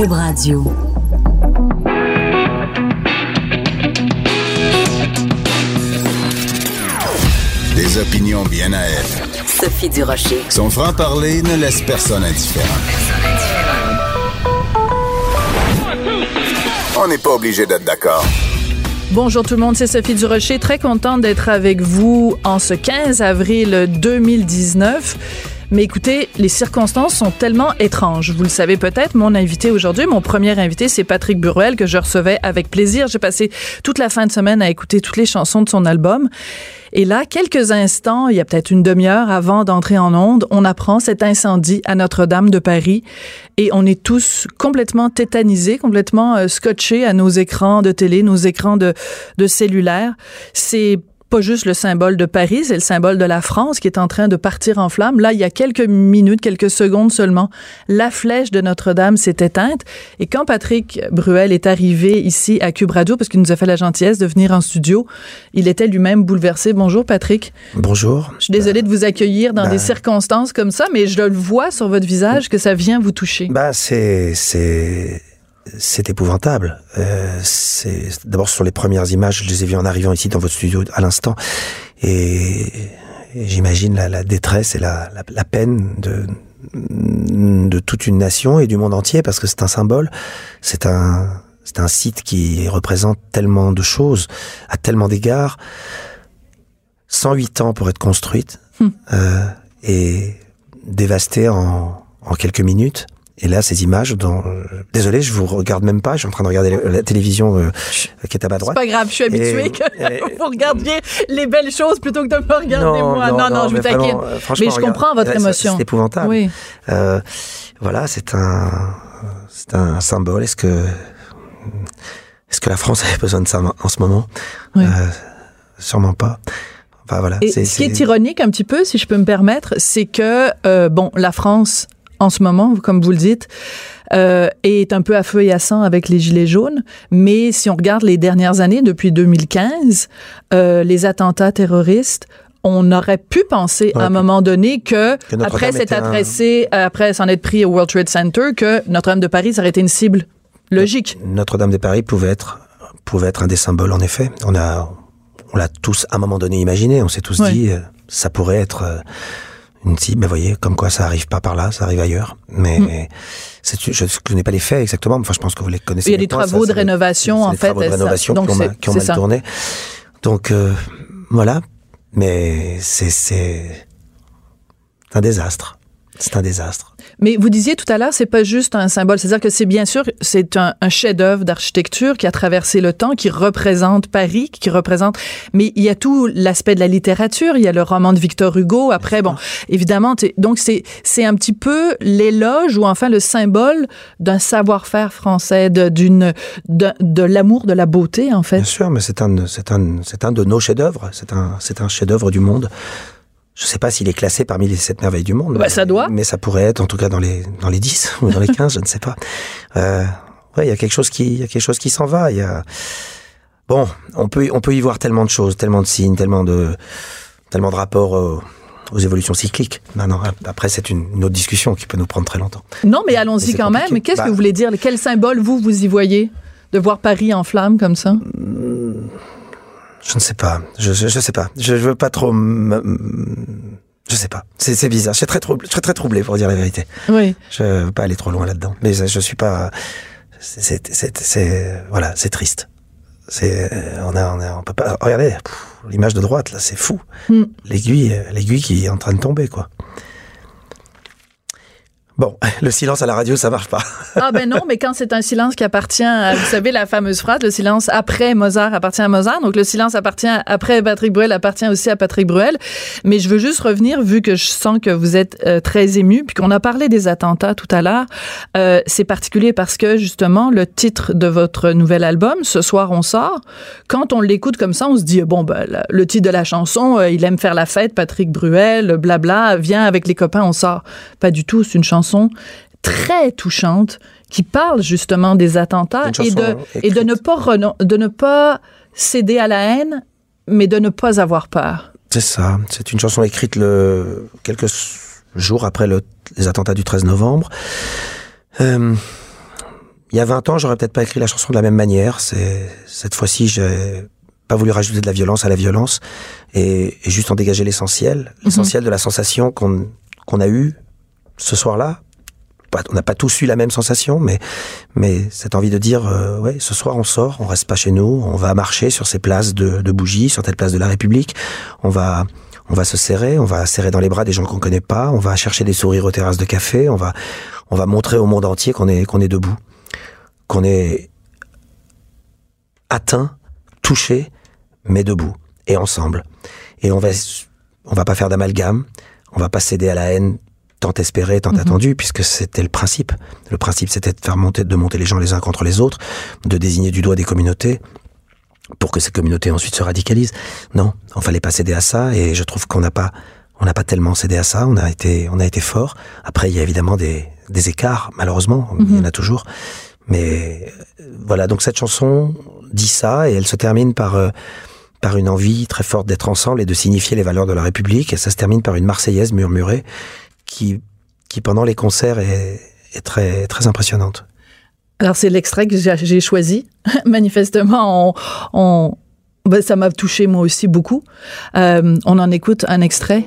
Cube Radio. Des opinions bien à elle. Sophie Durocher. Son franc-parler ne laisse personne indifférent. On n'est pas obligé d'être d'accord. Bonjour tout le monde, c'est Sophie Durocher. Très contente d'être avec vous en ce 15 avril 2019. Mais écoutez, les circonstances sont tellement étranges. Vous le savez peut-être, mon invité aujourd'hui, mon premier invité, c'est Patrick Buruel, que je recevais avec plaisir. J'ai passé toute la fin de semaine à écouter toutes les chansons de son album. Et là, quelques instants, il y a peut-être une demi-heure avant d'entrer en onde, on apprend cet incendie à Notre-Dame de Paris et on est tous complètement tétanisés, complètement euh, scotchés à nos écrans de télé, nos écrans de, de cellulaire. C'est pas juste le symbole de Paris, c'est le symbole de la France qui est en train de partir en flammes. Là, il y a quelques minutes, quelques secondes seulement, la flèche de Notre-Dame s'est éteinte. Et quand Patrick Bruel est arrivé ici à Cube Radio, parce qu'il nous a fait la gentillesse de venir en studio, il était lui-même bouleversé. Bonjour, Patrick. Bonjour. Je suis désolée de vous accueillir dans des circonstances comme ça, mais je le vois sur votre visage que ça vient vous toucher. Bah, c'est, c'est, c'est épouvantable. Euh, d'abord sur les premières images, je les ai vues en arrivant ici dans votre studio à l'instant, et, et j'imagine la, la, détresse et la, la, la, peine de de toute une nation et du monde entier parce que c'est un symbole, c'est un un site qui représente tellement de choses à tellement d'égards. 108 ans pour être construite hum. euh, et dévastée en, en quelques minutes. Et là, ces images, dont, désolé, je vous regarde même pas. Je suis en train de regarder la télévision euh, qui est à ma droite. C'est pas grave, je suis habitué et, que vous regardiez les belles choses plutôt que de me regarder non, moi. Non, non, non, je vous t'inquiète. Mais je regarde, comprends votre émotion. C'est épouvantable. Oui. Euh, voilà, c'est un, c'est un symbole. Est-ce que, est-ce que la France avait besoin de ça en ce moment? Oui. euh, Sûrement pas. Enfin, voilà. Et ce qui est ironique un petit peu, si je peux me permettre, c'est que euh, bon, la France en ce moment, comme vous le dites, euh, est un peu sang avec les Gilets jaunes. Mais si on regarde les dernières années, depuis 2015, euh, les attentats terroristes, on aurait pu penser ouais, à un moment donné que, que après s'être adressé, un... après s'en être pris au World Trade Center, que Notre-Dame de Paris ça aurait été une cible logique. Notre-Dame de Paris pouvait être, pouvait être un des symboles, en effet. On a, on l'a tous à un moment donné imaginé. On s'est tous Ouais. dit, euh, ça pourrait être. Une cible, mais voyez, comme quoi ça arrive pas par là, ça arrive ailleurs. Mais Mm. je ne connais pas les faits exactement, mais enfin, je pense que vous les connaissez. Il y a des travaux ça, de rénovation, en des fait. travaux de ça- rénovation donc qui ont, qui ont mal ça. tourné. Donc, euh, voilà. Mais c'est un désastre. C'est un désastre. Mais vous disiez tout à l'heure, c'est pas juste un symbole. C'est-à-dire que c'est bien sûr, c'est un, un chef-d'œuvre d'architecture qui a traversé le temps, qui représente Paris, qui représente. Mais il y a tout l'aspect de la littérature. Il y a le roman de Victor Hugo. Après, bon, évidemment, donc c'est c'est un petit peu l'éloge ou enfin le symbole d'un savoir-faire français, de d'une de, de l'amour de la beauté en fait. Bien sûr, mais c'est un, c'est un, c'est un de nos chefs-d'œuvre. C'est un, c'est un chef-d'œuvre du monde. Je sais pas s'il est classé parmi les sept merveilles du monde. Bah, ça doit. Mais ça pourrait être, en tout cas, dans les, dans les 10 ou dans les 15, je ne sais pas. Euh, ouais, il y a quelque chose qui, il y a quelque chose qui s'en va. Il y a, bon, on peut, on peut y voir tellement de choses, tellement de signes, tellement de, tellement de rapports aux, aux évolutions cycliques. Maintenant, après, c'est une, une autre discussion qui peut nous prendre très longtemps. Non, mais allons-y quand même. compliqué. Qu'est-ce que Bah- vous voulez dire? Quel symbole vous vous y voyez? De voir Paris en flammes comme ça? Je ne sais pas. Je, je, je sais pas. Je, je veux pas trop. Je sais pas. C'est, c'est bizarre. Je suis très troublé. Je suis très troublé pour dire la vérité. Oui. Je veux pas aller trop loin là-dedans. Mais je, je suis pas. C'est, c'est, c'est, c'est- voilà, c'est triste. C'est, on a, on a, on peut pas. Regardez, l'image de droite là, c'est fou. Hmm. L'aiguille, l'aiguille qui est en train de tomber, quoi. Bon, le silence à la radio, ça marche pas. Ah ben non, mais quand c'est un silence qui appartient à, vous savez, la fameuse phrase, le silence après Mozart appartient à Mozart, donc le silence appartient après Patrick Bruel appartient aussi à Patrick Bruel. Mais je veux juste revenir, vu que je sens que vous êtes euh, très ému, puis qu'on a parlé des attentats tout à l'heure, euh, c'est particulier parce que justement, le titre de votre nouvel album, Ce soir on sort, quand on l'écoute comme ça, on se dit, bon, ben, le titre de la chanson, euh, il aime faire la fête, Patrick Bruel, blabla, viens avec les copains, on sort. Pas du tout, c'est une chanson très touchante qui parle justement des attentats et de, et de ne pas renon- de ne pas céder à la haine, mais de ne pas avoir peur. C'est ça. C'est une chanson écrite le, quelques jours après le- les attentats du 13 novembre. Euh, il y a 20 ans, j'aurais peut-être pas écrit la chanson de la même manière. C'est cette fois-ci, j'ai pas voulu rajouter de la violence à la violence et, et juste en dégager l'essentiel, l'essentiel de la sensation qu'on qu'on a eue ce soir-là. On n'a pas tous eu la même sensation, mais cette envie de dire, euh, ouais, ce soir on sort, on reste pas chez nous, on va marcher sur ces places de, bougies, sur telle place de la République, on va on va se serrer, on va serrer dans les bras des gens qu'on connaît pas, on va chercher des sourires aux terrasses de café, on va on va montrer au monde entier qu'on est qu'on est debout, qu'on est atteint, touché, mais debout et ensemble. Et on va on va pas faire d'amalgame, on va pas céder à la haine tant espérée, tant attendue, puisque c'était le principe. Le principe, c'était de faire monter, de monter les gens les uns contre les autres, de désigner du doigt des communautés pour que ces communautés ensuite se radicalisent. Non, on fallait pas céder à ça, et je trouve qu'on n'a pas, on n'a pas tellement cédé à ça. On a été, on a été fort. Après, il y a évidemment des, des écarts, malheureusement, il y en a toujours. Mais voilà, donc cette chanson dit ça, et elle se termine par euh, par une envie très forte d'être ensemble et de signifier les valeurs de la République. Et ça se termine par une Marseillaise murmurée qui, qui pendant les concerts est, très, très impressionnante. Alors, c'est l'extrait que j'ai j'ai choisi. Manifestement, on, on- ben, ça m'a touché moi aussi beaucoup. Euh, on en écoute un extrait.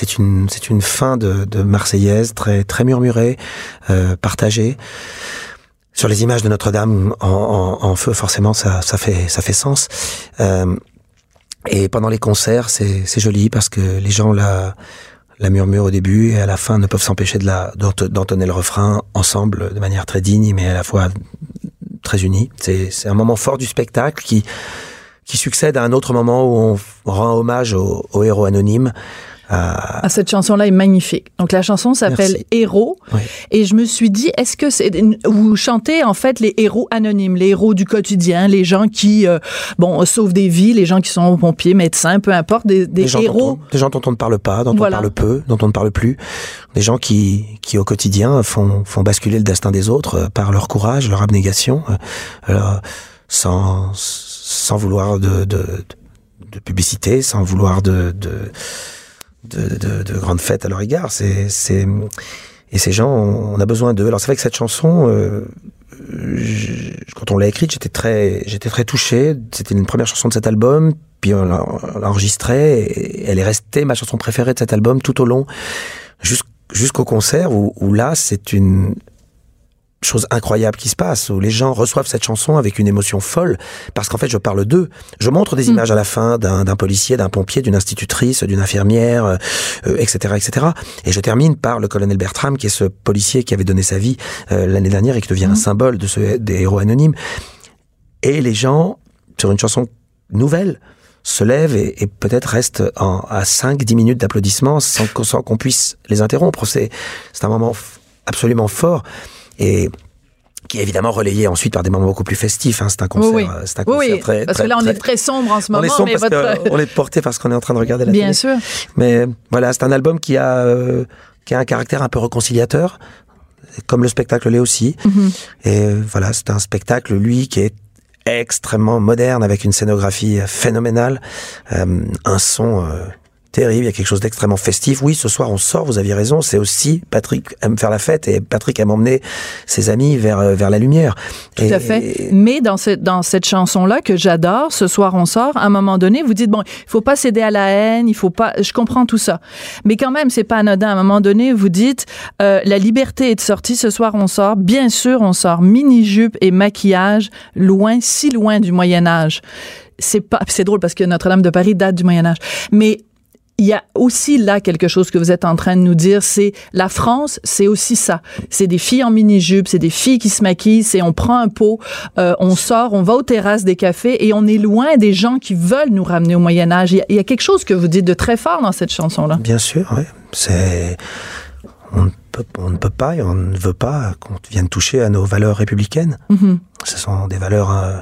C'est une, c'est une fin de, de Marseillaise très, très murmurée, euh, partagée. Sur les images de Notre-Dame en, en, en feu, forcément, ça, ça fait, ça fait sens. Euh, et pendant les concerts, c'est, c'est joli parce que les gens la, la murmurent au début et à la fin ne peuvent s'empêcher de la, d'ent- d'entonner le refrain ensemble de manière très digne, mais à la fois très unie. C'est, c'est un moment fort du spectacle qui, qui succède à un autre moment où on rend hommage au, au héros anonyme. À- Ah, cette chanson-là est magnifique. Donc, la chanson s'appelle. Héros. Oui. Et je me suis dit, est-ce que c'est. Vous chantez, en fait, les héros anonymes, les héros du quotidien, les gens qui, euh, bon, sauvent des vies, les gens qui sont pompiers, médecins, peu importe, des, des des gens, héros. dont on, des gens dont on ne parle pas, dont Voilà. on parle peu, dont on ne parle plus, des gens qui, qui au quotidien font, font basculer le destin des autres euh, par leur courage, leur abnégation, euh, sans, sans vouloir de, de, de publicité, sans vouloir de, de, de, de, de grandes fêtes à leur égard. C'est, c'est, et ces gens, on a besoin d'eux. Alors c'est vrai que cette chanson, euh, je- quand on l'a écrite, j'étais très, j'étais très touché. C'était une première chanson de cet album. Puis on l'a enregistrée et elle est restée ma chanson préférée de cet album tout au long, jusqu'- jusqu'au concert où, où là c'est une chose incroyable qui se passe, où les gens reçoivent cette chanson avec une émotion folle, parce qu'en fait je parle d'eux. Je montre des images à la fin d'un policier, d'un pompier, d'une institutrice, d'une infirmière, euh, etc., etc. Et je termine par le colonel Bertram, qui est ce policier qui avait donné sa vie euh, l'année dernière et qui devient un symbole de ce, des héros anonymes. Et les gens, sur une chanson nouvelle, se lèvent et, et peut-être restent en, à 5-10 minutes d'applaudissements sans, qu'on- sans qu'on puisse les interrompre. C'est c'est un moment absolument fort et qui est évidemment relayé ensuite par des moments beaucoup plus festifs. hein. C'est un concert, oui, oui. euh, c'est un concert oui, très, parce très- que là, on très- est très sombre en ce moment. on est sombre mais parce votre- qu'on est porté parce qu'on est en train de regarder la Bien télé. sûr. Mais voilà, c'est un album qui a, euh, qui a un caractère un peu réconciliateur, comme le spectacle l'est aussi. Mhm. Et euh, voilà, c'est un spectacle, lui, qui est extrêmement moderne, avec une scénographie euh, phénoménale, euh, un son euh, terrible, il y a quelque chose d'extrêmement festif. Oui, ce soir on sort, vous aviez raison, c'est aussi Patrick aime faire la fête et Patrick aime emmener ses amis vers, euh, vers la lumière. Tout à fait. Mais dans cette, dans cette chanson-là que j'adore, ce soir on sort, à un moment donné, vous dites, bon, il faut pas céder à la haine, il faut pas, je comprends tout ça. Mais quand même, c'est pas anodin. À un moment donné, vous dites, euh, la liberté est de sortie, ce soir on sort. Bien sûr, on sort mini-jupe et maquillage, loin, si loin du Moyen-Âge. C'est pas, c'est drôle parce que Notre-Dame de Paris date du Moyen-Âge. Mais il y a aussi là quelque chose que vous êtes en train de nous dire, c'est la France, c'est aussi ça. C'est des filles en mini-jupe, c'est des filles qui se maquillent, c'est on prend un pot, euh, on sort, on va aux terrasses des cafés et on est loin des gens qui veulent nous ramener au Moyen Âge. Il y a, il y a quelque chose que vous dites de très fort dans cette chanson-là. Bien sûr, oui. C'est on ne, peut, on ne peut pas et on ne veut pas qu'on vienne toucher à nos valeurs républicaines. Mhm. Ce sont des valeurs euh,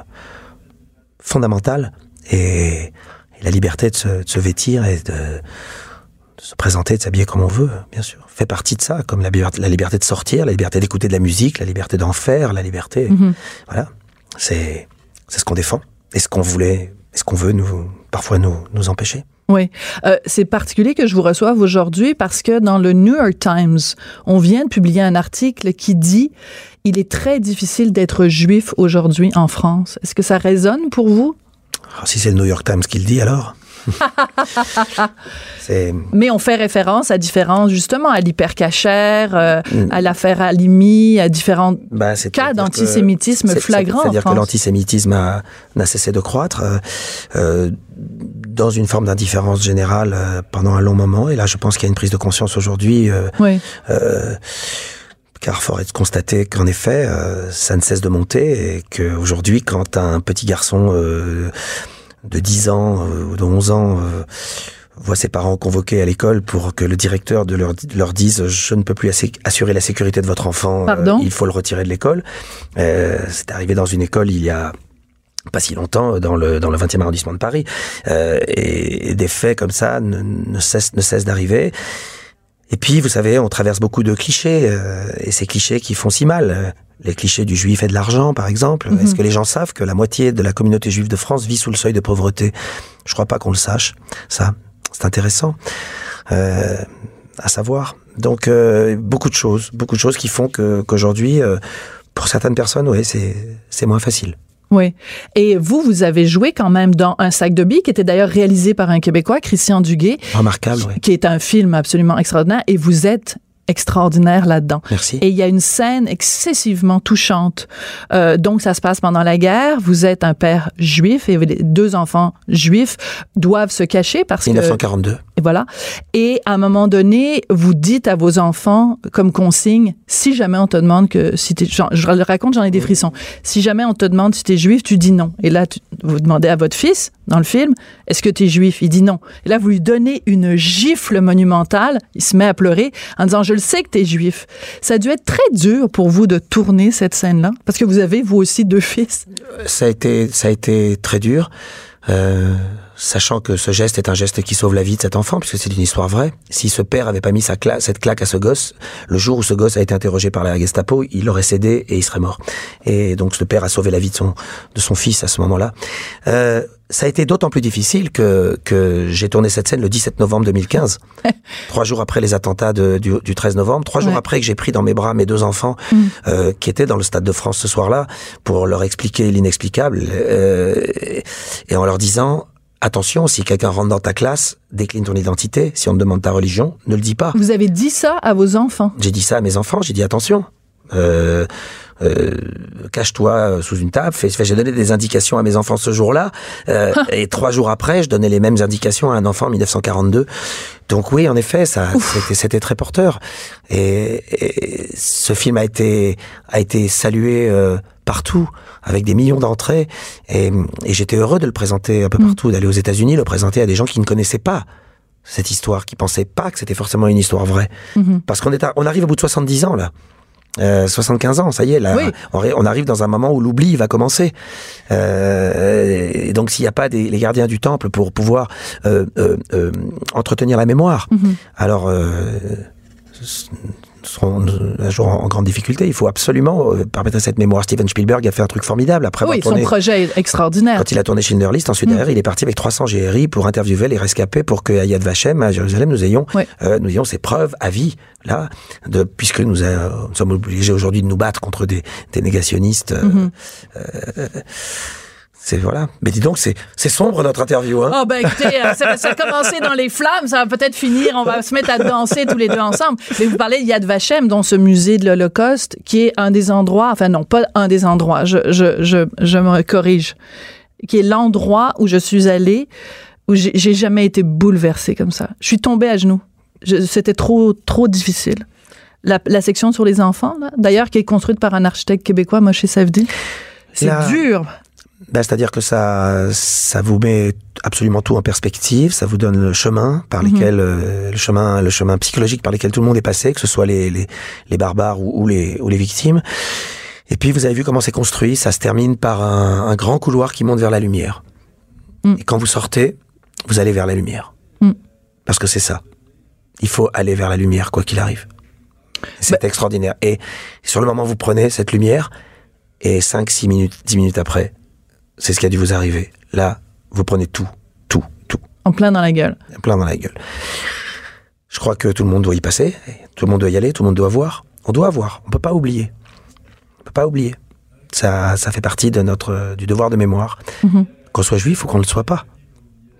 fondamentales et, et la liberté de se, de se vêtir et de, de se présenter, de s'habiller comme on veut, bien sûr, fait partie de ça, comme la, liberté- la liberté de sortir, la liberté d'écouter de la musique, la liberté d'en faire, la liberté. Mhm. Voilà, c'est c'est ce qu'on défend et ce qu'on voulait, et ce qu'on veut nous parfois nous nous empêcher. Oui. Euh, c'est particulier que je vous reçoive aujourd'hui parce que dans le New York Times, on vient de publier un article qui dit il est très difficile d'être juif aujourd'hui en France. Est-ce que ça résonne pour vous? Alors, si c'est le New York Times qui le dit, alors Mais on fait référence à différents, justement, à l'hypercachère, euh, à l'affaire Alimi, à différents bah, cas d'antisémitisme flagrant C'est-à-dire que l'antisémitisme n'a cessé de croître euh, euh, dans une forme d'indifférence générale euh, pendant un long moment. Et là, je pense qu'il y a une prise de conscience aujourd'hui. Oui. Car fort est de constater qu'en effet, euh, ça ne cesse de monter et qu'aujourd'hui, quand un petit garçon euh, de 10 ans euh, ou de 11 ans euh, voit ses parents convoqués à l'école pour que le directeur de leur, leur dise je ne peux plus assurer la sécurité de votre enfant, euh, il faut le retirer de l'école. Euh, C'est arrivé dans une école il y a pas si longtemps dans le dans le 20e arrondissement de Paris. Euh, et, et des faits comme ça ne, ne cessent ne cessent d'arriver et puis, vous savez, on traverse beaucoup de clichés, euh, et ces clichés qui font si mal. Euh, Les clichés du juif et de l'argent, par exemple. Mhm. Est-ce que les gens savent que la moitié de la communauté juive de France vit sous le seuil de pauvreté? Je crois pas qu'on le sache. Ça, c'est intéressant euh, à savoir. Donc, euh, beaucoup de choses, beaucoup de choses qui font que qu'aujourd'hui, euh, pour certaines personnes, ouais, c'est c'est moins facile. Oui. Et vous, vous avez joué quand même dans Un sac de billes, qui était d'ailleurs réalisé par un Québécois, Christian Duguay, Remarquable, ouais. qui est un film absolument extraordinaire, et vous êtes extraordinaire là-dedans. Merci. Et il y a une scène excessivement touchante. Euh, donc, ça se passe pendant la guerre. Vous êtes un père juif et deux enfants juifs doivent se cacher parce que 1942. et voilà. Et à un moment donné, vous dites à vos enfants, comme consigne, si jamais on te demande que si t'es, je le raconte, j'en ai des frissons. Si jamais on te demande si t'es juif, tu dis non. Et là, tu- vous demandez à votre fils, dans le film, est-ce que t'es juif? Il dit non. Et là, vous lui donnez une gifle monumentale. Il se met à pleurer en disant, je le sais que t'es juif. Ça a dû être très dur pour vous de tourner cette scène-là. Parce que vous avez, vous aussi, deux fils. ça a été ça a été très dur euh, sachant que ce geste est un geste qui sauve la vie de cet enfant puisque c'est une histoire vraie si ce père avait pas mis sa cette claque à ce gosse le jour où ce gosse a été interrogé par la Gestapo il aurait cédé et il serait mort et donc ce père a sauvé la vie de son de son fils à ce moment-là euh, ça a été d'autant plus difficile que que j'ai tourné cette scène le 17 novembre 2015 trois jours après les attentats de- du, du 13 novembre trois jours Ouais. après que j'ai pris dans mes bras mes deux enfants euh, qui étaient dans le Stade de France ce soir-là pour leur expliquer l'inexplicable euh, et en leur disant attention si quelqu'un rentre dans ta classe décline ton identité si on te demande ta religion ne le dis pas Vous avez dit ça à vos enfants? j'ai dit ça à mes enfants j'ai dit attention euh, euh, cache-toi sous une table. J'ai donné des indications à mes enfants ce jour-là, euh, et trois jours après, je donnais les mêmes indications à un enfant en 1942. Donc oui, en effet, ça, c'était, très porteur. Et, et ce film a été a été salué euh, partout, avec des millions d'entrées, et, et j'étais heureux de le présenter un peu partout, d'aller aux États-Unis, le présenter à des gens qui ne connaissaient pas cette histoire, qui pensaient pas que c'était forcément une histoire vraie. Parce qu'on est, à- on arrive au bout de 70 ans là. Euh, 75 ans, ça y est, là, Oui. on, ri- on arrive dans un moment où l'oubli va commencer. Euh, et donc, s'il n'y a pas des, les gardiens du temple pour pouvoir euh, euh, euh, entretenir la mémoire, alors euh, seront un jour en, grande difficulté. Il faut absolument euh, permettre cette mémoire. Steven Spielberg a fait un truc formidable après Oui, son projet est extraordinaire. quand il a tourné Schindler List, ensuite derrière, il est parti avec 300 GRI pour interviewer les rescapés pour que à Yad Vashem, à Jérusalem, nous ayons, euh, nous ayons ces preuves à vie, là, de, puisque nous, euh, nous sommes obligés aujourd'hui de nous battre contre des, des négationnistes. euh, euh, c'est voilà. Mais dis donc, c'est sombre notre interview. Hein Oh ben écoutez, euh, ça, ça a commencé dans les flammes, ça va peut-être finir, on va se mettre à danser tous les deux ensemble. Mais vous parlez de Yad Vashem, dont ce musée de l'Holocauste, qui est un des endroits, enfin non, pas un des endroits, je, je, je, je me corrige, qui est l'endroit où je suis allée, où j'ai jamais été bouleversée comme ça. Je suis tombée à genoux. C'était trop, trop difficile. La, la section sur les enfants, d'ailleurs, qui est construite par un architecte québécois, Moshe Savdi, c'est dur. Ben, C'est-à-dire que ça, ça vous met absolument tout en perspective, ça vous donne le chemin par lesquels, euh, le chemin, le chemin psychologique par lequel tout le monde est passé, que ce soit les, les, les barbares ou, ou les, ou les victimes. Et puis vous avez vu comment c'est construit, ça se termine par un, un grand couloir qui monte vers la lumière. Mm. Et quand vous sortez, vous allez vers la lumière. Mm. Parce que c'est ça. Il faut aller vers la lumière, quoi qu'il arrive. C'est extraordinaire. Et sur le moment, vous prenez cette lumière, et 5, 6 minutes, 10 minutes après, c'est ce qui a dû vous arriver. Là, vous prenez tout, tout, tout, En plein dans la gueule. plein dans la gueule. Je crois que tout le monde doit y passer, tout le monde doit y aller, tout le monde doit voir. On doit voir, on peut pas oublier. On peut pas oublier. Ça, ça fait partie de notre, du devoir de mémoire. Mhm. Qu'on soit juif ou qu'on ne le soit pas.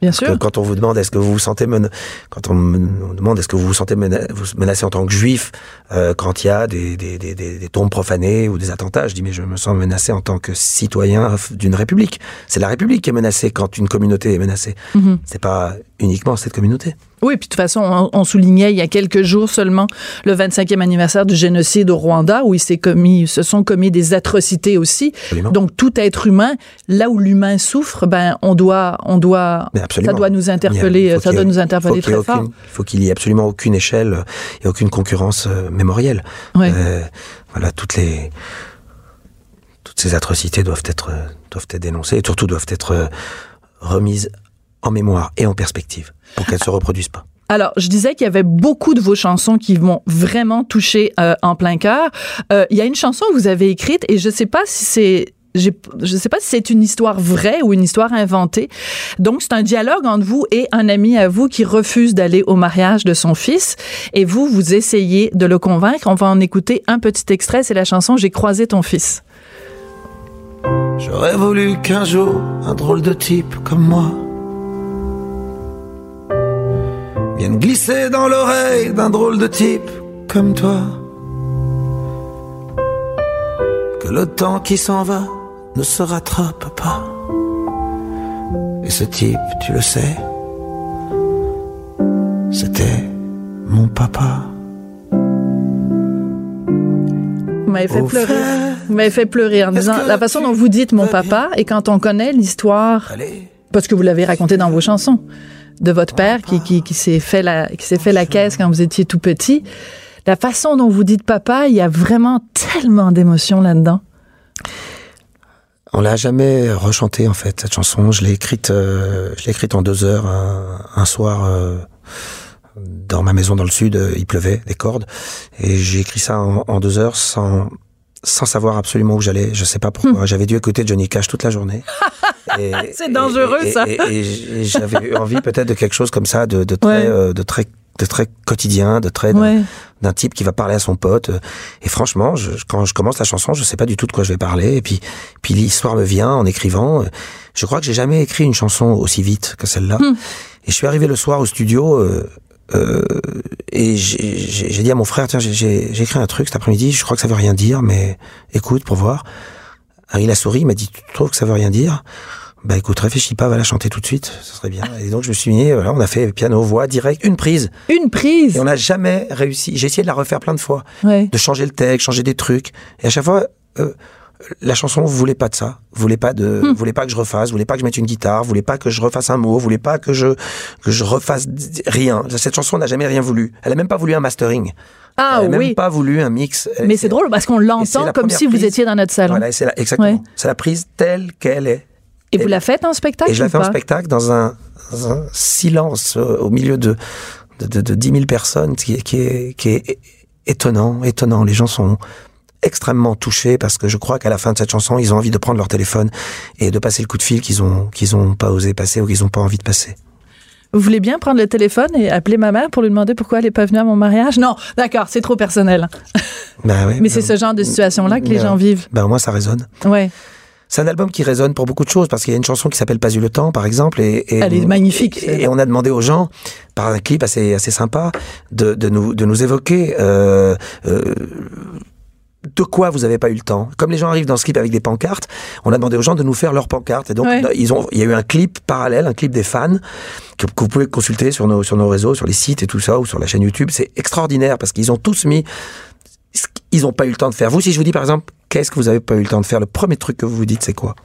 Bien sûr. quand on vous demande est-ce que vous vous sentez mena- quand on me demande est-ce que vous vous sentez mena- menacé en tant que juif euh, quand il y a des, des, des, des, tombes profanées ou des attentats, je dis mais je me sens menacé en tant que citoyen d'une république. C'est la république qui est menacée quand une communauté est menacée. Mhm. C'est pas uniquement cette communauté. Oui, puis de toute façon, on, on soulignait il y a quelques jours seulement le 25e anniversaire du génocide au Rwanda, où il s'est commis, se sont commis des atrocités aussi. Absolument. Donc tout être humain, là où l'humain souffre, ben on doit, on doit, ça doit nous interpeller, a- ça doit nous interpeller très fort. aucune- Il faut qu'il y ait absolument aucune échelle euh, et aucune concurrence euh, mémorielle. Ouais. Euh, voilà, toutes les toutes ces atrocités doivent être doivent être dénoncées et surtout doivent être remises en mémoire et en perspective pour qu'elles se reproduisent pas. Alors, je disais qu'il y avait beaucoup de vos chansons qui vont vraiment toucher euh, en plein cœur. Euh, Il y a une chanson que vous avez écrite et je sais pas si c'est je ne sais pas si c'est une histoire vraie ou une histoire inventée. Donc, c'est un dialogue entre vous et un ami à vous qui refuse d'aller au mariage de son fils. Et vous, vous essayez de le convaincre. On va en écouter un petit extrait. C'est la chanson J'ai croisé ton fils. J'aurais voulu qu'un jour un drôle de type comme moi vienne glisser dans l'oreille d'un drôle de type comme toi. Que le temps qui s'en va ne se rattrape pas. Et ce type, tu le sais, c'était mon papa. Vous m'avez fait Au pleurer. fait, Vous m'avez fait pleurer en disant la façon dont vous dites mon papa et quand on connaît l'histoire parce que vous l'avez raconté dans vos chansons, de votre père qui, qui, qui s'est fait la qui s'est fait la caisse quand vous étiez tout petit. La façon dont vous dites papa, il y a vraiment tellement d'émotions là-dedans. On l'a jamais rechantée en fait cette chanson. Je l'ai écrite, euh, je l'ai écrite en deux heures un, un soir euh, dans ma maison dans le sud. euh, Il pleuvait des cordes et j'ai écrit ça en, en deux heures sans sans savoir absolument où j'allais. Je sais pas pourquoi. J'avais dû écouter Johnny Cash toute la journée. C'est dangereux, et- ça. Et, et- et j'avais eu envie peut-être de quelque chose comme ça, de, de très, Ouais. euh, de très, de très quotidien, de très d'un- Ouais. d'un type qui va parler à son pote. Et franchement, je, quand je commence la chanson, je sais pas du tout de quoi je vais parler. Et puis, puis l'histoire me vient en écrivant. Je crois que j'ai jamais écrit une chanson aussi vite que celle-là. Hmm. Et je suis arrivé le soir au studio. Euh, euh, et j'ai dit à mon frère, tiens, j'ai- écrit un truc cet après-midi, je crois que ça veut rien dire, mais écoute pour voir. Alors, il a souri, il m'a dit, tu trouves que ça veut rien dire? Bah écoute, réfléchis pas, va la chanter tout de suite, ce serait bien. Et donc je me suis mis, voilà, on a fait piano, voix, direct, une prise. Une prise? Et on n'a jamais réussi. J'ai essayé de la refaire plein de fois, Ouais. de changer le texte, changer des trucs. Et à chaque fois, euh, la chanson voulait pas de ça. Voulait pas de, Hmm. voulait pas que je refasse, voulait pas que je mette une guitare, voulait pas que je refasse un mot, voulait pas que je que je refasse rien. Cette chanson n'a jamais rien voulu. Elle a même pas voulu un mastering. Ah Elle a oui. même pas voulu un mix. Mais c'est drôle parce qu'on l'entend comme si vous étiez dans notre salon. Voilà, c'est la, exactement. Ouais. C'est la prise telle qu'elle est. Et vous la faites en spectacle Et je la fais en spectacle dans un, dans un silence euh, au milieu de, de, de, de 10 000 personnes qui, est- qui, est, qui est étonnant, étonnant. Les gens sont extrêmement touchés parce que je crois qu'à la fin de cette chanson, ils ont envie de prendre leur téléphone et de passer le coup de fil qu'ils ont, qu'ils ont pas osé passer ou qu'ils ont pas envie de passer. Vous voulez bien prendre le téléphone et appeler ma mère pour lui demander pourquoi elle n'est pas venue à mon mariage? Non, d'accord, c'est trop personnel. Ben ouais, Mais c'est ce genre de situation-là que les mais, gens vivent. Ben moi, ça résonne. Ouais. C'est un album qui résonne pour beaucoup de choses parce qu'il y a une chanson qui s'appelle Pas eu le temps, par exemple, et, et Elle est magnifique, et on a demandé aux gens, par un clip assez assez sympa, de, de nous de nous évoquer. Euh, euh, de quoi vous avez pas eu le temps Comme les gens arrivent dans ce clip avec des pancartes, on a demandé aux gens de nous faire leurs pancartes. Et donc, Ouais. ils ont, il y a eu un clip parallèle, un clip des fans que, que vous pouvez consulter sur nos sur nos réseaux, sur les sites et tout ça, ou sur la chaîne YouTube. C'est extraordinaire parce qu'ils ont tous mis ce qu'ils ont pas eu le temps de faire. Vous, si je vous dis par exemple, qu'est-ce que vous avez pas eu le temps de faire? Le premier truc que vous vous dites, c'est quoi?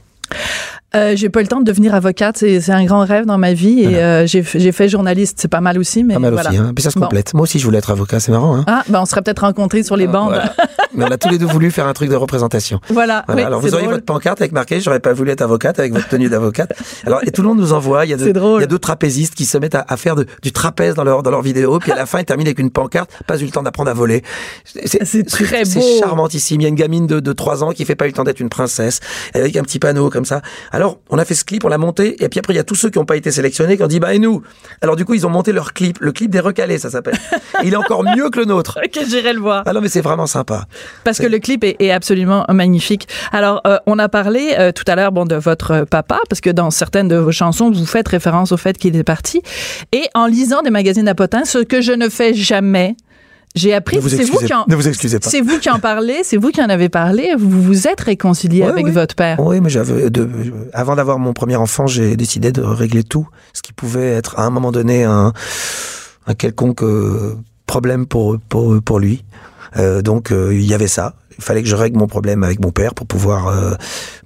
Euh, j'ai pas eu le temps de devenir avocate, c'est un grand rêve dans ma vie et euh, j'ai fait journaliste, c'est pas mal aussi, mais Pas mal voilà. aussi, hein. Puis ça se Bon. complète. Moi aussi, je voulais être avocat, c'est marrant, hein. Ah, ben on serait peut-être rencontrés sur les Euh, bandes. voilà. mais on a tous les deux voulu faire un truc de représentation. Voilà. Voilà, oui, alors c'est vous auriez drôle. votre pancarte avec marqué j'aurais pas voulu être avocate avec votre tenue d'avocate. Alors et tout le monde nous envoie, il y a, de- C'est il y a deux trapézistes qui se mettent à, à faire de- du trapèze dans leur dans leur vidéo puis à la fin ils terminent avec une pancarte pas eu le temps d'apprendre à voler. C'est très C'est beau. charmantissime, il y a une gamine de, de 3 ans qui fait pas eu le temps d'être une princesse avec un petit panneau comme ça. Alors, on a fait ce clip, on l'a monté et puis après il y a tous ceux qui n'ont pas été sélectionnés qui ont dit bah et nous? Alors du coup, ils ont monté leur clip, le clip des recalés ça s'appelle. Il est encore mieux que le nôtre. Ok, j'irai le voir. Ah non mais c'est vraiment sympa. Parce que le clip est, est absolument magnifique. Alors, euh, on a parlé euh, tout à l'heure bon, de votre papa, parce que dans certaines de vos chansons, vous faites référence au fait qu'il est parti. Et en lisant des magazines à potins, ce que je ne fais jamais, j'ai appris c'est vous excusez- qui en, ne vous excusez pas. C'est vous qui en parlez, c'est vous qui en avez parlé. Vous vous êtes réconcilié Ouais, avec votre père. Oui, mais j'avais avant d'avoir mon premier enfant, j'ai décidé de régler tout, ce qui pouvait être à un moment donné un, un quelconque euh, problème pour pour pour lui. Euh, donc euh, il y avait ça. Il fallait que je règle mon problème avec mon père pour pouvoir euh,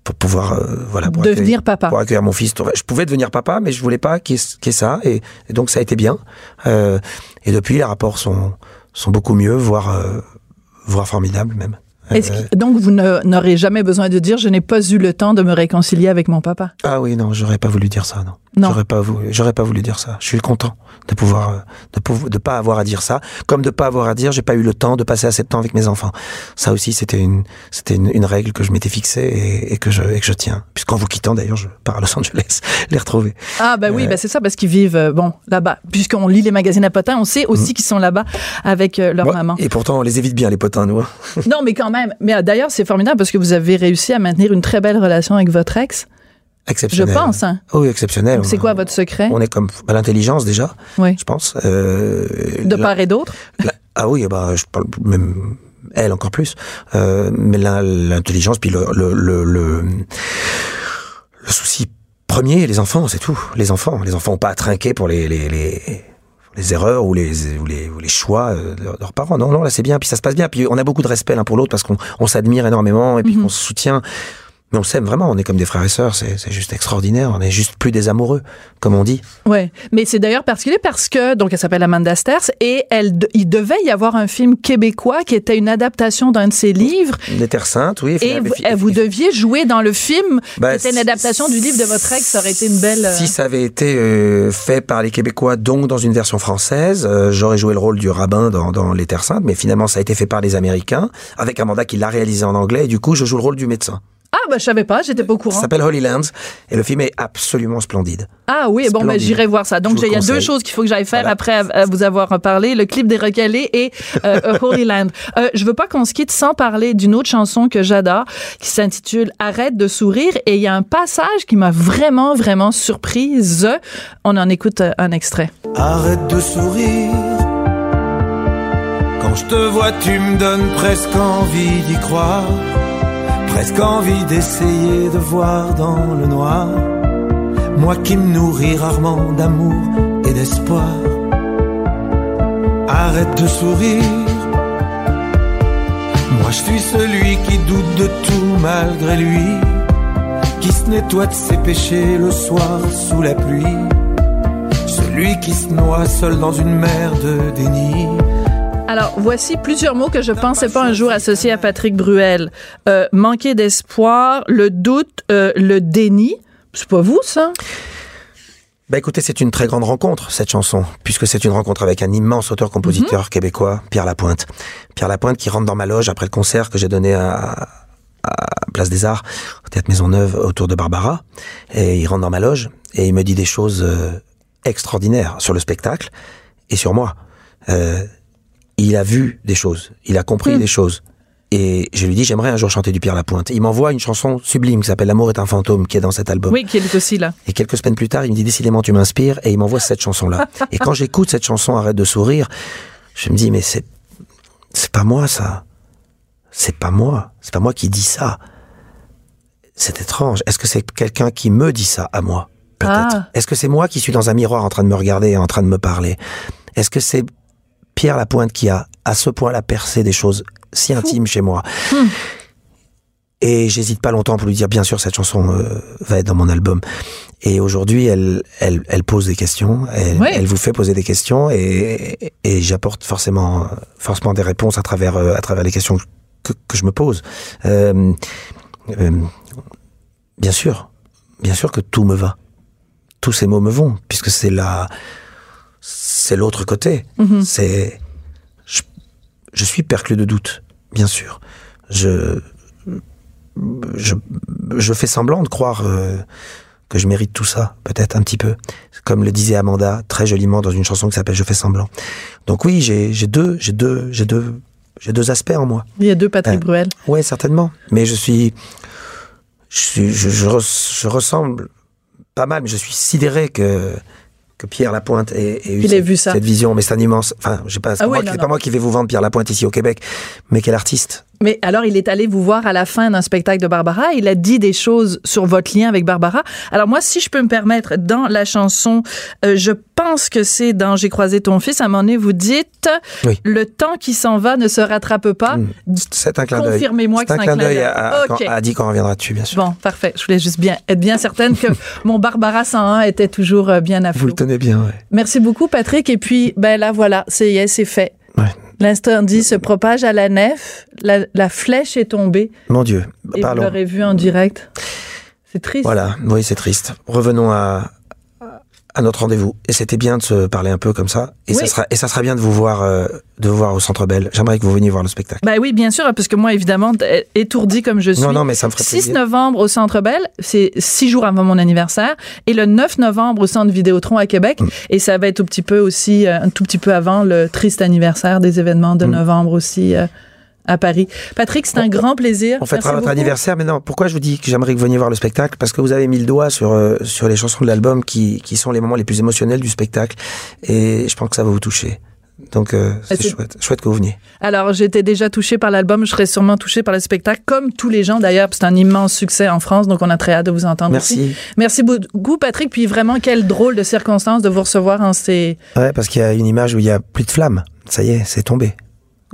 pour pouvoir euh, voilà pour Devenir papa. pour accueillir mon fils. Je pouvais devenir papa, mais je voulais pas qu'il y ait, qu'il y ait ça. Et, et donc ça a été bien. Euh, et depuis les rapports sont sont beaucoup mieux, voire voire formidables même. Est-ce que- donc, vous n'aurez jamais besoin de dire je n'ai pas eu le temps de me réconcilier avec mon papa? Ah oui, non, j'aurais pas voulu dire ça, non. Non. J'aurais pas voulu, j'aurais pas voulu dire ça. Je suis content de pouvoir, euh, de pouvoir, de pas avoir à dire ça, comme de pas avoir à dire, j'ai pas eu le temps de passer assez de temps avec mes enfants. Ça aussi, c'était une, c'était une, une règle que je m'étais fixée et, et que je, et que je tiens. Puisqu'en vous quittant, d'ailleurs, je pars à Los Angeles les retrouver. Ah ben oui, ben c'est ça parce qu'ils vivent euh, bon là-bas. Puisqu'on lit les magazines à potins, on sait aussi qu'ils sont là-bas avec euh, leur Ouais, maman. Et pourtant, on les évite bien, les potins, nous. hein. Non, mais quand même. Mais euh, d'ailleurs, c'est formidable parce que vous avez réussi à maintenir une très belle relation avec votre ex. Je Exceptionnel. pense. Hein. Oui, exceptionnel. C'est quoi votre secret? On est comme à l'intelligence déjà, Oui. je pense. Euh, De la- part et d'autre? Ah oui, bah, je parle même elle encore plus. Euh, mais l'intelligence, puis le, le, le, le, le souci premier, les enfants, c'est tout. Les enfants, les enfants ont pas à trinquer pour les, les, les, les erreurs ou les, ou les, ou les choix euh, de leurs parents. Non, non, là c'est bien, puis ça se passe bien. Puis on a beaucoup de respect l'un pour l'autre parce qu'on on s'admire énormément et puis Mhm. qu'on se soutient. Mais on s'aime vraiment, on est comme des frères et sœurs, c'est juste extraordinaire. On est juste plus des amoureux, comme on dit. Ouais. Mais c'est d'ailleurs particulier parce que donc elle s'appelle Amanda Sters et elle il devait y avoir un film québécois qui était une adaptation d'un de ses livres Les terres saintes, oui. et vous, eh, vous deviez jouer dans le film Bah, qui était une adaptation du livre de votre ex. Ça aurait été une belle. euh, Si ça avait été euh, fait par les Québécois, donc dans une version française, euh, j'aurais joué le rôle du rabbin dans, dans Les Terres Saintes, mais finalement ça a été fait par les Américains, avec Amanda qui l'a réalisé en anglais, et du coup je joue le rôle du médecin. Ah bah je savais pas, j'étais pas au Ça courant. s'appelle Holy Lands, et le film est absolument splendide. Ah oui, bon, ben, Splendide. j'irai voir ça. Donc, il y a deux choses qu'il faut que j'aille faire Voilà. après à- à vous avoir parlé. Le clip des recalés et euh, Holy Land. Euh, je veux pas qu'on se quitte sans parler d'une autre chanson que j'adore qui s'intitule Arrête de sourire. Et il y a un passage qui m'a vraiment, vraiment surprise. On en écoute euh, un extrait. Arrête de sourire. Quand je te vois, tu me donnes presque envie d'y croire. Presque envie d'essayer de voir dans le noir. Moi qui me nourris rarement d'amour et d'espoir. Arrête de sourire. Moi je suis celui qui doute de tout malgré lui. Qui se nettoie de ses péchés le soir sous la pluie. Celui qui se noie seul dans une mer de déni. Alors, voici plusieurs mots que je pensais pas un jour associer à Patrick Bruel. Euh, manquer d'espoir, le doute, euh, le déni. C'est pas vous, ça? Bah écoutez, c'est une très grande rencontre, cette chanson, puisque c'est une rencontre avec un immense auteur-compositeur québécois, Pierre Lapointe. Pierre Lapointe qui rentre dans ma loge après le concert que j'ai donné à, à Place des Arts, au Théâtre Maisonneuve, autour de Barbara. Et il rentre dans ma loge et il me dit des choses euh, extraordinaires sur le spectacle et sur moi. Euh, il a vu des choses, il a compris des choses. Et je lui dis, j'aimerais un jour chanter du Pierre Lapointe. Il m'envoie une chanson sublime qui s'appelle L'amour est un fantôme, qui est dans cet album. Oui, qui est aussi là. Et quelques semaines plus tard, il me dit décidément tu m'inspires et il m'envoie cette chanson-là. et quand j'écoute cette chanson Arrête de sourire, je me dis mais c'est c'est pas moi ça. C'est pas moi. C'est pas moi qui dis ça. C'est étrange. Est-ce que c'est quelqu'un qui me dit ça à moi Peut-être? Ah. Est-ce que c'est moi qui suis dans un miroir en train de me regarder et en train de me parler? Est-ce que c'est Pierre Lapointe qui a à ce point-là percé des choses si intimes chez moi et j'hésite pas longtemps pour lui dire, bien sûr, cette chanson euh, va être dans mon album. Et aujourd'hui, elle, elle, elle pose des questions, elle, Oui. elle vous fait poser des questions, et, et j'apporte forcément, forcément des réponses à travers, euh, à travers les questions que que, je me pose. Euh, bien sûr, bien sûr que tout me va. Tous ces mots me vont, puisque c'est la, c'est l'autre côté. C'est, je, je suis perclus de doute, bien sûr. Je, je, je fais semblant de croire euh, que je mérite tout ça, peut-être un petit peu, comme le disait Amanda très joliment dans une chanson qui s'appelle Je fais semblant. Donc oui, j'ai j'ai deux, j'ai deux, j'ai deux, j'ai deux aspects en moi. Il y a deux Patrick Euh, Bruel. Ouais, certainement. Mais je suis, je suis, je, je, res- je ressemble pas mal, mais je suis sidéré que que Pierre Lapointe ait, ait eu cette, vu ça. cette vision. Mais c'est un immense. Enfin, je sais pas. C'est Ah pas, oui, pas moi qui vais vous vendre Pierre Lapointe ici au Québec, mais quel artiste. Mais alors, il est allé vous voir à la fin d'un spectacle de Barbara. Il a dit des choses sur votre lien avec Barbara. Alors moi, si je peux me permettre, dans la chanson, euh, je pense que c'est dans J'ai croisé ton fils, à un moment donné, vous dites Oui. Le temps qui s'en va ne se rattrape pas. Mm. C'est un clin d'œil. Confirmez-moi que C'est un clin d'œil à, à, OK. quand- à dit qu'on reviendra dessus, bien sûr. Bon, parfait. Je voulais juste bien être bien certaine que mon Barbara 101 était toujours euh, bien à Vous flot. le tenez bien, ouais. Merci beaucoup, Patrick. Et puis, ben là, voilà, c'est yes, c'est fait. Ouais. L'incendie se propage à la nef. La, la flèche est tombée. Mon Dieu. Et vous l'aurez vu en direct. C'est triste. Voilà, oui, c'est triste. Revenons à, à notre rendez-vous. Et c'était bien de se parler un peu comme ça. Et, Oui. ça, sera, et ça sera bien de vous voir, euh, de vous voir au Centre Bell. J'aimerais que vous veniez voir le spectacle. Ben oui, bien sûr, parce que moi, évidemment, t- étourdi comme je suis. Non, non, mais ça me ferait 6 plaisir. novembre au Centre Bell, c'est six jours avant mon anniversaire, et le 9 novembre au Centre Vidéotron à Québec, Mm. et ça va être un petit peu aussi, euh, un tout petit peu avant le triste anniversaire des événements de Mm. novembre aussi euh, à Paris. Patrick, c'est un grand plaisir. On fêtera votre anniversaire, mais non, pourquoi je vous dis que j'aimerais que vous veniez voir le spectacle? Parce que vous avez mis le doigt sur, euh, sur les chansons de l'album qui, qui sont les moments les plus émotionnels du spectacle. Et je pense que ça va vous toucher. Donc, euh, c'est c'est- chouette, chouette que vous veniez. Alors, j'étais déjà touchée par l'album, je serai sûrement touchée par le spectacle, comme tous les gens d'ailleurs, c'est un immense succès en France, donc on a très hâte de vous entendre. aussi. Merci. Merci beaucoup, Patrick, puis vraiment, quelle drôle de circonstance de vous recevoir en ces... Ouais, parce qu'il y a une image où il y a plus de flammes. Ça y est, c'est tombé.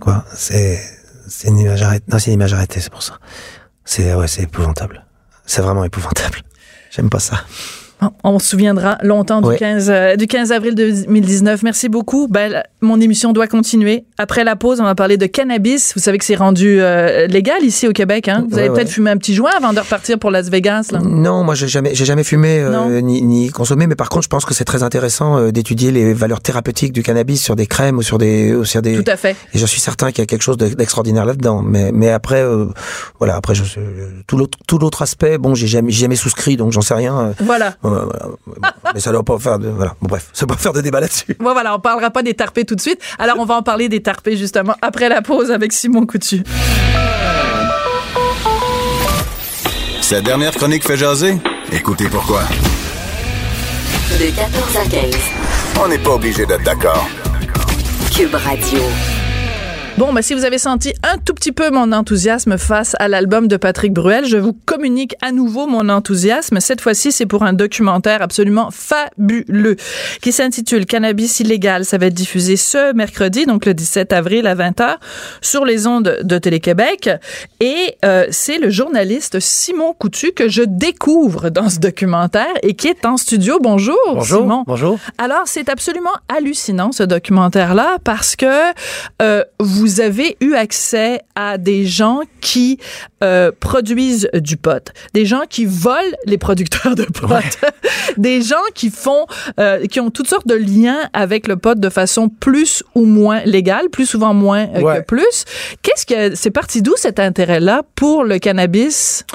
Quoi? C'est c'est une image arrêtée. Non, c'est une image arrêtée, c'est pour ça. C'est ouais, c'est épouvantable. C'est vraiment épouvantable. J'aime pas ça. On se souviendra longtemps du, Ouais. 15, euh, du 15 avril 2019. Merci beaucoup. Ben, mon émission doit continuer. Après la pause, on va parler de cannabis. Vous savez que c'est rendu euh, légal ici au Québec. Hein? Vous avez peut-être fumé un petit joint avant de repartir pour Las Vegas. Là? Non, moi j'ai jamais j'ai jamais fumé euh, ni, ni consommé, mais par contre je pense que c'est très intéressant euh, d'étudier les valeurs thérapeutiques du cannabis sur des crèmes ou sur des ou sur des Tout à fait. et je suis certain qu'il y a quelque chose de- d'extraordinaire là-dedans. Mais mais après euh, voilà après je, tout l'autre tout l'autre aspect bon j'ai jamais j'ai jamais souscrit donc j'en sais rien. euh, Voilà. Mais ça doit pas faire de voilà bon bref ça doit pas faire de débat là-dessus. Bon, voilà, on parlera pas des tarpés tout de suite. Alors, on va en parler des tarpés justement après la pause avec Simon Coutu. Sa dernière chronique fait jaser? Écoutez pourquoi. De 14 à 15. On n'est pas obligé d'être d'accord. Cube Radio. Bon, ben, si vous avez senti un tout petit peu mon enthousiasme face à l'album de Patrick Bruel, je vous communique à nouveau mon enthousiasme. Cette fois-ci, c'est pour un documentaire absolument fabuleux qui s'intitule Cannabis illégal. Ça va être diffusé ce mercredi, donc le 17 avril à 20h, sur les ondes de Télé-Québec. Et euh, c'est le journaliste Simon Coutu que je découvre dans ce documentaire et qui est en studio. Bonjour, Simon. Bonjour. Alors, c'est absolument hallucinant, ce documentaire-là, parce que euh, vous avez eu accès à des gens qui euh, produisent du pot, des gens qui volent les producteurs de pot, des gens qui font, euh, qui ont toutes sortes de liens avec le pot de façon plus ou moins légale, plus souvent moins euh, Ouais. que plus. Qu'est-ce que c'est parti d'où cet intérêt-là pour le cannabis?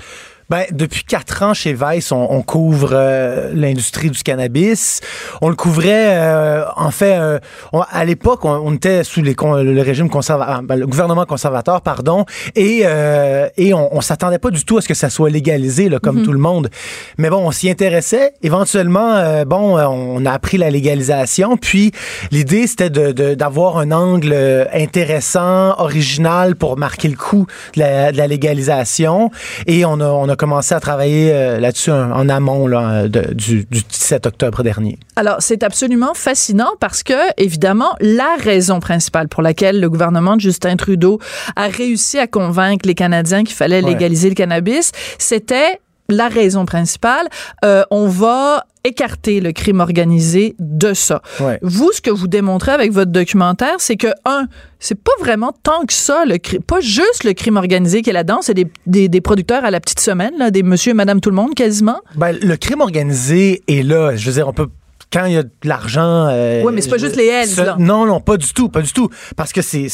Ben, depuis quatre ans chez Vice, on, on couvre euh, l'industrie du cannabis. On le couvrait, euh, en fait, euh, on- à l'époque, on, on était sous les, con- le régime conservateur, le gouvernement conservateur, pardon, et, euh, et on, on s'attendait pas du tout à ce que ça soit légalisé, là, comme tout le monde. Mais bon, on s'y intéressait. Éventuellement, euh, bon, euh, on a appris la légalisation. Puis l'idée, c'était de- de- d'avoir un angle intéressant, original pour marquer le coup de la, de la légalisation. Et on a, on a commencé à travailler euh, là-dessus en, amont là, de- du, du 17 octobre dernier. Alors, c'est absolument fascinant parce que, évidemment, la raison principale pour laquelle le gouvernement de Justin Trudeau a réussi à convaincre les Canadiens qu'il fallait Ouais. légaliser le cannabis, c'était la raison principale. Euh, on va écarter le crime organisé de ça. Ouais. Vous, ce que vous démontrez avec votre documentaire, c'est que, un, c'est pas vraiment tant que ça, le pas juste le crime organisé qui est là-dedans, c'est des, des, des producteurs à la petite semaine, là, des monsieur et madame tout le monde quasiment. Ben, le crime organisé est là. Je veux dire, on peut quand il y a de l'argent. euh, Oui, mais c'est pas juste les Hells. Non, non, pas du tout, pas du tout. Parce que c'est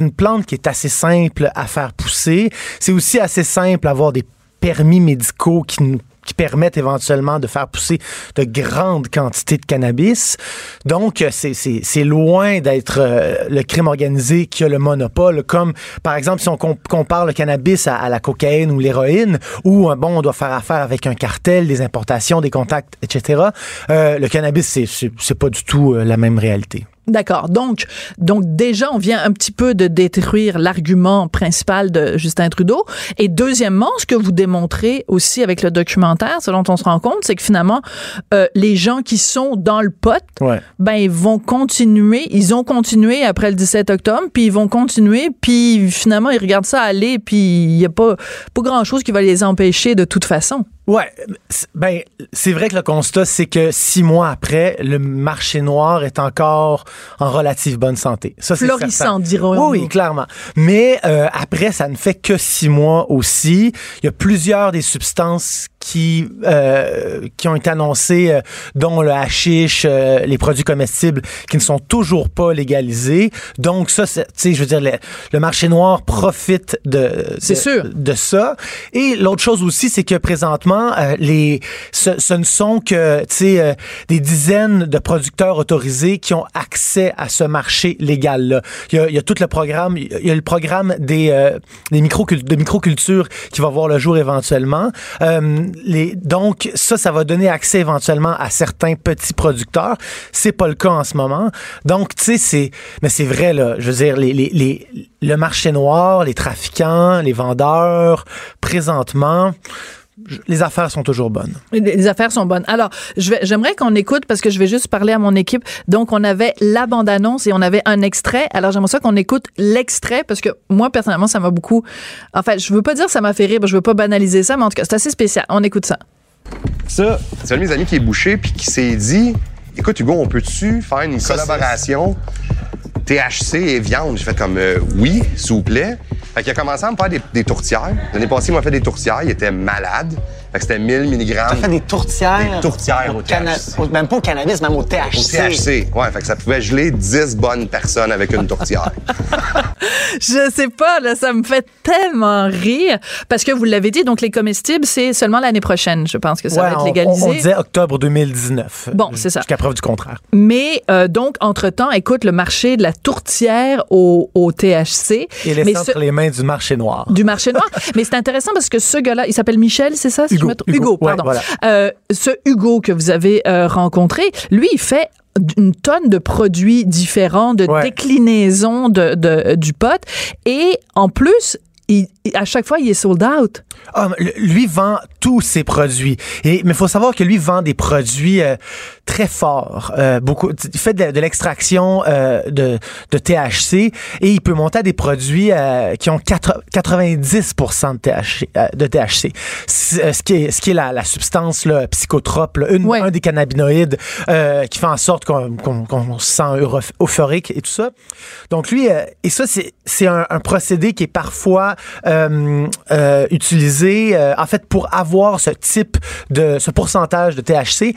une plante qui est assez simple à faire pousser. C'est aussi assez simple à avoir des permis médicaux qui nous qui permettent éventuellement de faire pousser de grandes quantités de cannabis. Donc, euh, c'est- loin d'être euh, le crime organisé qui a le monopole. Comme, par exemple, si on com- compare le cannabis à, à la cocaïne ou l'héroïne, où, euh, bon, on doit faire affaire avec un cartel, des importations, des contacts, etc. Euh, le cannabis, c'est- pas du tout la même réalité. D'accord. Donc, donc déjà, on vient un petit peu de détruire l'argument principal de Justin Trudeau. Et deuxièmement, ce que vous démontrez aussi avec le documentaire, ce dont on se rend compte, c'est que finalement, euh, les gens qui sont dans le pot, Ouais. ben ils vont continuer, ils ont continué après le 17 octobre, puis ils vont continuer, puis finalement ils regardent ça aller, puis il y a pas pas grand chose qui va les empêcher de toute façon. Ouais, ben c'est vrai que le constat c'est que six mois après, le marché noir est encore en relative bonne santé. Ça c'est. Florissant, dirons-nous. Oui, oui, clairement. Mais euh, après, ça ne fait que six mois aussi. Il y a plusieurs des substances qui euh, qui ont été annoncées, euh, dont le hashish, euh, les produits comestibles, qui ne sont toujours pas légalisés. Donc ça, tu sais, je veux dire, le, le marché noir profite de C'est de- sûr. de ça. Et l'autre chose aussi, c'est que présentement, euh, les, ce, ne sont que, euh, des dizaines de producteurs autorisés qui ont accès à ce marché y a, il y a tout le programme, il y a le programme des, euh, des de microculture qui va voir le jour éventuellement. Euh, donc, ça, ça va donner accès éventuellement à certains petits producteurs. C'est pas le cas en ce moment. Donc, tu sais, c'est, mais c'est vrai, là, je veux dire, le marché noir, les trafiquants, les vendeurs, présentement, les affaires sont toujours bonnes. Les- affaires sont bonnes. Alors, j'aimerais qu'on écoute parce que je vais juste parler à mon équipe. Donc, on avait la bande-annonce et on avait un extrait. Alors, j'aimerais ça qu'on écoute l'extrait parce que moi, personnellement, ça m'a beaucoup. En fait, je veux pas dire que ça m'a fait rire, je veux pas banaliser ça, mais en tout cas, c'est assez spécial. On écoute ça. Ça, c'est un de mes amis qui est bouché puis qui s'est dit Écoute, Hugo, on peut-tu faire une collaboration THC et viande? J'ai fait comme euh, Oui, s'il vous plaît. Fait qu'il a commencé à me faire des, des tourtières. L'année passée, il m'a fait des tourtières. Il était malade. Fait que c'était 1000 mg. T'as fait des tourtières. Des tourtières au THC. au- Même pas au cannabis, même au THC. Au THC. Ouais, fait que ça pouvait geler 10 bonnes personnes avec une tourtière. Je sais pas, là, ça me fait tellement rire parce que vous l'avez dit, donc les comestibles, c'est seulement l'année prochaine, je pense que ça Ouais, va être légalisé. On, on disait octobre 2019. Bon, c'est ça. Jusqu'à preuve du contraire. Mais euh, donc, entre-temps, écoute, le marché de la tourtière au, au THC. Et laissé mais entre ce- les mains du marché noir. du marché noir. Mais c'est intéressant parce que ce gars-là, il s'appelle Michel, c'est ça? Hugo, je me trompe? Hugo, ouais, pardon. voilà. Euh, ce Hugo que vous avez euh, rencontré, lui, il fait une tonne de produits différents, de Ouais. déclinaisons de, de- du pot. Et en plus, il- il- à chaque fois, il est sold out. Ah, lui vend tous ses produits. Et, mais il faut savoir que lui vend des produits euh, très forts. Euh, beaucoup, il fait de, de l'extraction euh, de, de THC et il peut monter à des produits qui ont quatre- 90% de THC. de THC. Ce qui est, ce qui est la, la substance là, psychotrope, là, une, Ouais. un des cannabinoïdes qui fait en sorte qu'on, se sent euphorique et tout ça. Donc lui, et ça, c'est, c'est un, un procédé qui est parfois euh, euh, euh, en fait, pour avoir ce type de, ce pourcentage de THC.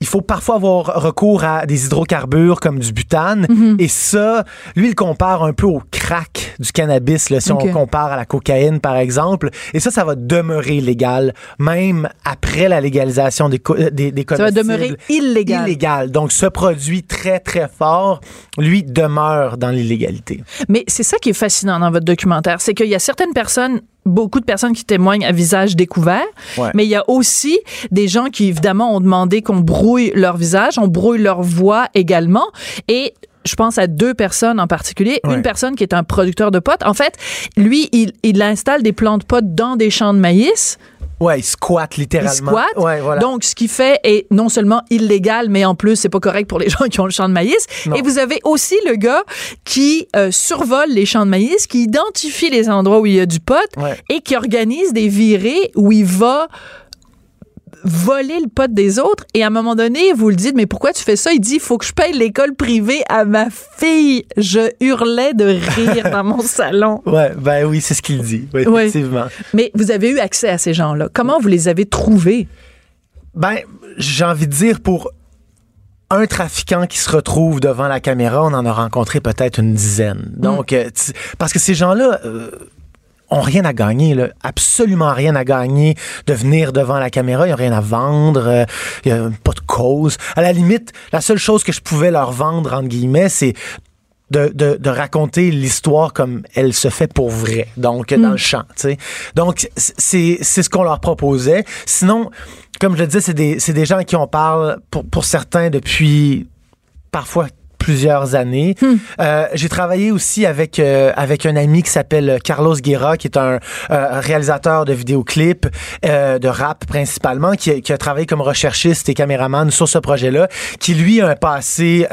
Il faut parfois avoir recours à des hydrocarbures comme du butane. Et ça, lui, il compare un peu au crack du cannabis, là, si on compare à la cocaïne, par exemple. Et ça, ça va demeurer légal, même après la légalisation des, euh, des, des Ça va demeurer illégal. Illégal. Donc, ce produit très, très fort, lui, demeure dans l'illégalité. Mais c'est ça qui est fascinant dans votre documentaire, c'est qu'il y a certaines personnes, beaucoup de personnes qui témoignent à visage découvert, Ouais. mais il y a aussi des gens qui évidemment ont demandé qu'on brouille leur visage, on brouille leur voix également, et je pense à deux personnes en particulier. Ouais. Une personne qui est un producteur de potes. En fait, lui, il, il installe des plants de potes dans des champs de maïs. Ouais, il squatte Il littéralement. squatte. Ouais, voilà. Donc, ce qui fait est non seulement illégal, mais en plus, c'est pas correct pour les gens qui ont le champ de maïs. Non. Et vous avez aussi le gars qui euh, survole les champs de maïs, qui identifie les endroits où il y a du pot Ouais. et qui organise des virées où il va voler le pot des autres et à un moment donné, vous le dites, mais pourquoi tu fais ça? Il dit, il faut que je paye l'école privée à ma fille. Je hurlais de rire dans mon salon. Ouais, ben oui, c'est ce qu'il dit. Oui, Oui. effectivement. Mais vous avez eu accès à ces gens-là. Comment vous les avez trouvés? Ben, j'ai envie de dire pour un trafiquant qui se retrouve devant la caméra, on en a rencontré peut-être une dizaine. Donc, euh, parce que ces gens-là euh, ont rien à gagner, là, absolument rien à gagner de venir devant la caméra. Ils n'ont rien à vendre, euh, il n'y a pas de cause. À la limite, la seule chose que je pouvais leur vendre, entre guillemets, c'est de, de, de raconter l'histoire comme elle se fait pour vrai, donc dans le champ. tu sais. Donc, c'est ce qu'on leur proposait. Sinon, comme je le disais, c'est des, des gens qui on parle, pour, pour certains, depuis parfois plusieurs années. Euh, j'ai travaillé aussi avec euh, avec un ami qui s'appelle Carlos Guerra, qui est un euh, réalisateur de vidéoclips, de rap principalement, qui, a- qui a travaillé comme recherchiste et caméraman sur ce projet-là, qui lui a un passé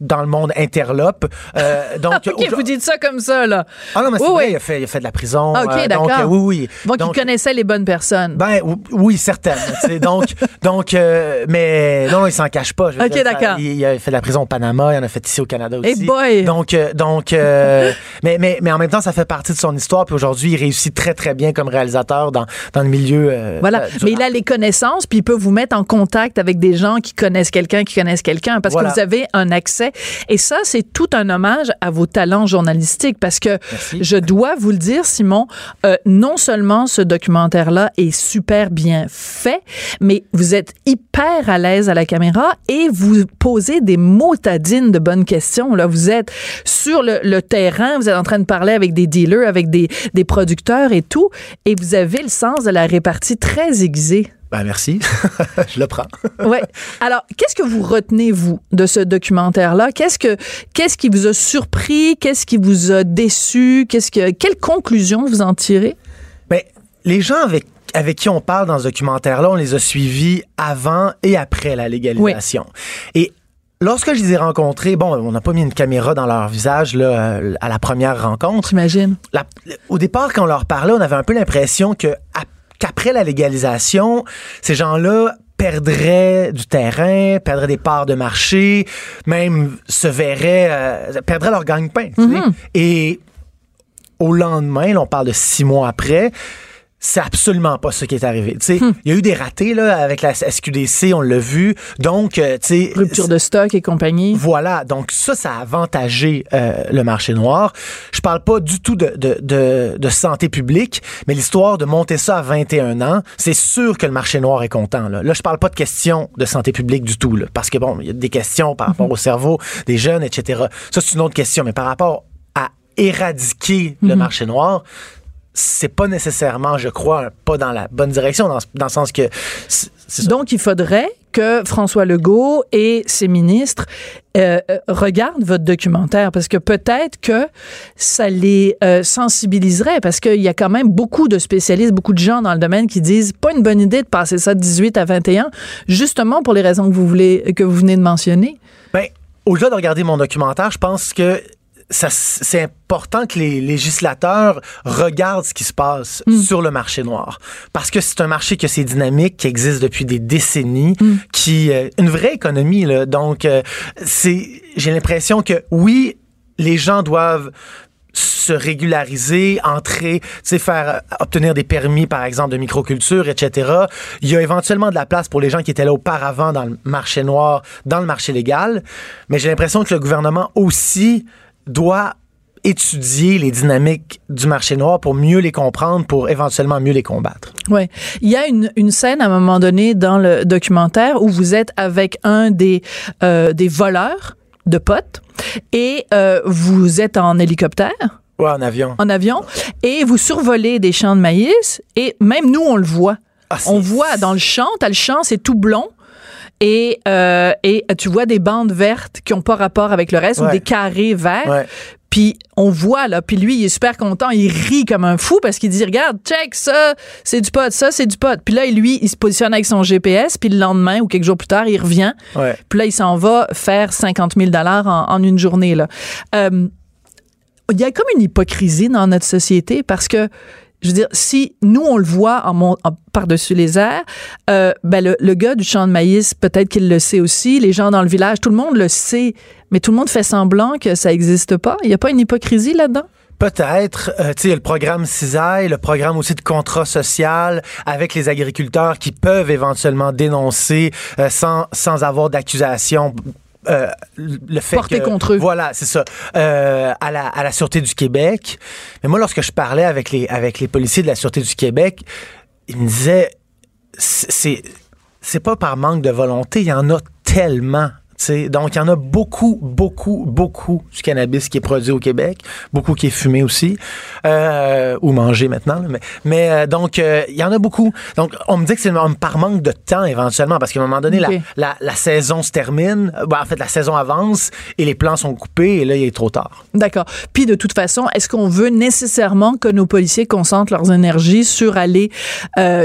dans le monde interlope. Euh, donc, OK, vous dites ça comme ça, là. ah non, mais c'est Oui, vrai, oui. il a, fait, il a fait de la prison. OK, euh. Donc, oui, oui. Donc, Donc, ils connaissaient les bonnes personnes. ben ou- oui, certaines. donc, donc, euh, mais non, il s'en cache pas. je veux Ok, dire, ça- d'accord. Il, il a fait de la prison au Panama, il en a fait ici au Canada aussi. Boy! Donc, euh, donc, mais, mais, mais en même temps, ça fait partie de son histoire. Puis aujourd'hui, il réussit très, très bien comme réalisateur dans, dans le milieu. Voilà. Mais il a les connaissances, puis il peut vous mettre en contact avec des gens qui connaissent quelqu'un, qui connaissent quelqu'un, parce Voilà. que vous avez un accès. Et ça, c'est tout un hommage à vos talents journalistiques, parce que Merci. je dois vous le dire, Simon, euh, non seulement ce documentaire-là est super bien fait, mais vous êtes hyper à l'aise à la caméra et vous posez des motadines de bonnes questions. Là, vous êtes sur le, le terrain, vous êtes en train de parler avec des dealers, avec des, des producteurs et tout, et vous avez le sens de la répartie très aiguisée. Ben, merci. je le prends. Ouais. Alors, qu'est-ce que vous retenez vous de ce documentaire-là? Qu'est-ce que qu'est-ce qui vous a surpris? Qu'est-ce qui vous a déçu? Qu'est-ce que quelle conclusion vous en tirez? Ben, les gens avec avec qui on parle dans ce documentaire-là, on les a suivis avant et après la légalisation. Et lorsque je les ai rencontrés, bon, on n'a pas mis une caméra dans leur visage là, à la première rencontre. J'imagine. Au départ, quand on leur parlait, on avait un peu l'impression que qu'après la légalisation, ces gens-là perdraient du terrain, perdraient des parts de marché, même se verraient, euh, perdraient leur gagne-pain. sais. Et au lendemain, là, on parle de six mois après, c'est absolument pas ce qui est arrivé. Tu sais, Il y a eu des ratés là, avec la SQDC, on l'a vu. Donc, euh, tu sais, Rupture de stock et compagnie. voilà, donc ça, ça a avantagé euh, le marché noir. Je parle pas du tout de, de, de, de santé publique, mais l'histoire de monter ça à 21 ans, c'est sûr que le marché noir est content. Là, là je parle pas de questions de santé publique du tout, là, parce que bon, il y a des questions par rapport au cerveau des jeunes, etc. Ça, c'est une autre question, mais par rapport à éradiquer le marché noir, c'est pas nécessairement, je crois, un pas dans la bonne direction, dans, dans le sens que... Donc, il faudrait que François Legault et ses ministres euh, euh, regardent votre documentaire parce que peut-être que ça les euh, sensibiliserait parce qu'il y a quand même beaucoup de spécialistes, beaucoup de gens dans le domaine qui disent pas une bonne idée de passer ça de 18 à 21, justement pour les raisons que vous voulez que vous venez de mentionner. Ben, au-delà de regarder mon documentaire, je pense que c'est important que les législateurs regardent ce qui se passe sur le marché noir. Parce que c'est un marché qui a ses dynamiques, qui existe depuis des décennies, qui, euh, une vraie économie, là. Donc, euh, c'est, j'ai l'impression que oui, les gens doivent se régulariser, entrer, tu sais, faire euh, obtenir des permis, par exemple, de microculture, etc. Il y a éventuellement de la place pour les gens qui étaient là auparavant dans le marché noir, dans le marché légal. Mais j'ai l'impression que le gouvernement aussi doit étudier les dynamiques du marché noir pour mieux les comprendre, pour éventuellement mieux les combattre. Ouais, il y a une, une scène à un moment donné dans le documentaire où vous êtes avec un des euh, des voleurs de potes et euh, vous êtes en hélicoptère. Ouais, en avion. en avion et vous survolez des champs de maïs et même nous on le voit. Ah, on voit dans le champ, t'as le champ, c'est tout blond. Et, euh, et tu vois des bandes vertes qui ont pas rapport avec le reste ou des carrés verts. Ouais. Puis on voit là, puis lui il est super content, il rit comme un fou parce qu'il dit regarde, check ça, c'est du pot, ça c'est du pot. Puis là lui il se positionne avec son GPS, puis le lendemain ou quelques jours plus tard il revient. Ouais. Puis là il s'en va faire 50 000 dollars en, en une journée là. Euh, il y a comme une hypocrisie dans notre société parce que je veux dire, si nous, on le voit par-dessus les airs, euh, ben le, gars du champ de maïs, peut-être qu'il le sait aussi, les gens dans le village, tout le monde le sait, mais tout le monde fait semblant que ça n'existe pas. Il n'y a pas une hypocrisie là-dedans? Peut-être, euh, tu sais, le programme CISAI, le programme aussi de contrat social avec les agriculteurs qui peuvent éventuellement dénoncer euh, sans avoir d'accusation. Euh, le fait Porté que- contre eux. Voilà, c'est ça. Euh, à, la, à la Sûreté du Québec. Mais moi, lorsque je parlais avec les, avec les policiers de la Sûreté du Québec, ils me disaient, c'est- c'est pas par manque de volonté, il y en a tellement. Donc, il y en a beaucoup, beaucoup, beaucoup du cannabis qui est produit au Québec, beaucoup qui est fumé aussi, euh, ou mangé maintenant. là. Mais, mais euh, donc, euh, il y en a beaucoup. Donc, on me dit que c'est par manque de temps éventuellement, parce qu'à un moment donné, la- Ok. la, la saison se termine, ben, en fait, la saison avance et les plans sont coupés et là, il est trop tard. D'accord. Puis de toute façon, est-ce qu'on veut nécessairement que nos policiers concentrent leurs énergies sur aller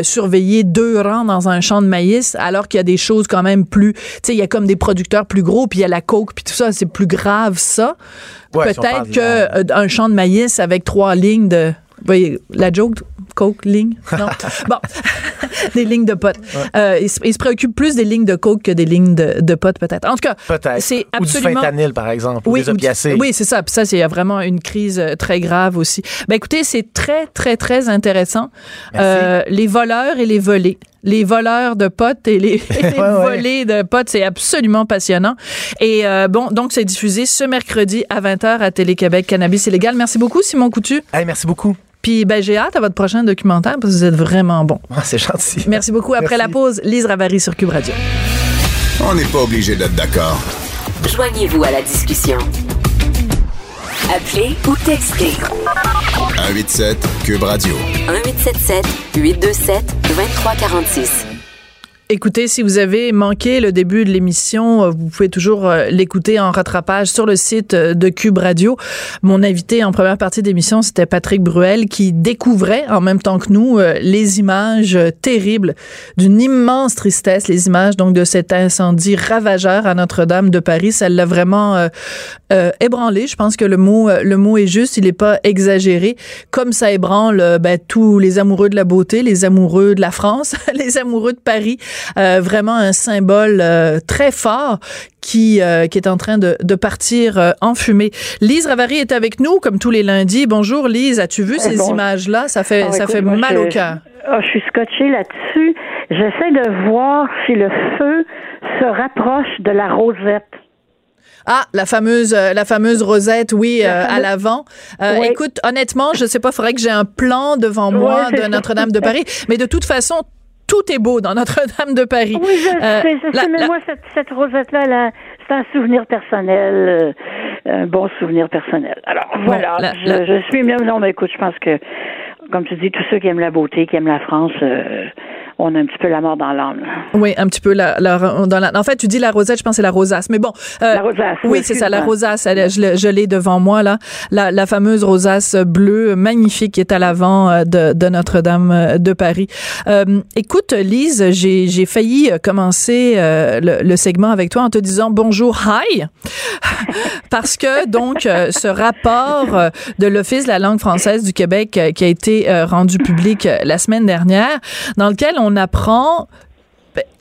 surveiller deux rangs dans un champ de maïs alors qu'il y a des choses quand même plus, tu sais, il y a comme des producteurs plus gros, puis il y a la coke, puis tout ça, c'est plus grave ça. Ouais, si Peut-être que la- euh, un champ de maïs avec trois lignes de vous voyez, la joke, coke, ligne, non? bon, des lignes de potes. Euh, ils, se- ils se préoccupent plus des lignes de coke que des lignes de, de potes, peut-être. En tout cas, Peut-être. c'est Ou du absolument... fentanyl, par exemple, ou des opiacés. oui, c'est ça. Puis ça, c'est vraiment une crise euh, très grave aussi. Ben écoutez, c'est très, très, très intéressant. Euh, les voleurs et les volés. Les voleurs de potes et les, et les Ouais, ouais. volés de potes, c'est absolument passionnant. Et euh, bon, donc c'est diffusé ce mercredi à 20h à Télé-Québec, Cannabis illégal. Merci beaucoup, Simon Coutu. Hey, merci beaucoup. Puis ben, j'ai hâte à votre prochain documentaire parce que vous êtes vraiment bon. Ah, c'est gentil. Merci beaucoup. Après Merci. la pause, Lise Ravary sur Cube Radio. On n'est pas obligé d'être d'accord. Joignez-vous à la discussion. Appelez ou textez 187 Cube Radio. 1877 827 2346. Écoutez, si vous avez manqué le début de l'émission, euh, vous pouvez toujours euh, l'écouter en rattrapage sur le site euh, de Cube Radio. Mon invité en première partie d'émission, c'était Patrick Bruel qui découvrait en même temps que nous les images terribles d'une immense tristesse, les images donc de cet incendie ravageur à Notre-Dame de Paris. Ça l'a vraiment euh, ébranlé. Je pense que le mot euh, le mot est juste, il n'est pas exagéré. Comme ça ébranle euh, ben, tous les amoureux de la beauté, les amoureux de la France, les amoureux de Paris. Euh, vraiment un symbole euh, très fort qui, euh, qui est en train de, de partir euh, en fumée. Lise Ravary est avec nous comme tous les lundis. Bonjour Lise, as-tu vu ces bon. images-là? Ça fait, Ah, ça écoute, fait moi, mal je- au cœur. Ah, je suis scotchée là-dessus. J'essaie de voir si le feu se rapproche de la rosette. Ah, la fameuse, euh, la fameuse rosette, oui, La euh, à l'avant. Euh, Oui. Écoute, honnêtement, je sais pas, faudrait que j'ai un plan devant moi de. Notre-Dame de Paris. Mais de toute façon, tout est beau dans Notre-Dame de Paris. Oui, je Euh, sais, je la- sais, mais la- moi, cette, cette rosette-là, c'est un souvenir personnel, euh, un bon souvenir personnel. Alors, voilà, je, je suis... Non, mais écoute, je pense que, comme tu dis, tous ceux qui aiment la beauté, qui aiment la France, euh, on a un petit peu la mort dans l'âme. Oui, un petit peu la, la- dans la- en fait, tu dis la rosette, je pense que c'est la rosace. Mais bon. euh, La rosace, Oui, c'est ça, la rosace. elle- je l'ai- je l'ai devant moi, là. La, la fameuse rosace bleue, magnifique, qui est à l'avant euh, de, de Notre-Dame euh, de Paris. Euh, écoute, Lise, j'ai j'ai failli commencer euh, le, le segment avec toi en te disant bonjour, hi. Parce que, donc, ce rapport de l'Office de la langue française du Québec qui a été rendu public la semaine dernière, dans lequel on apprend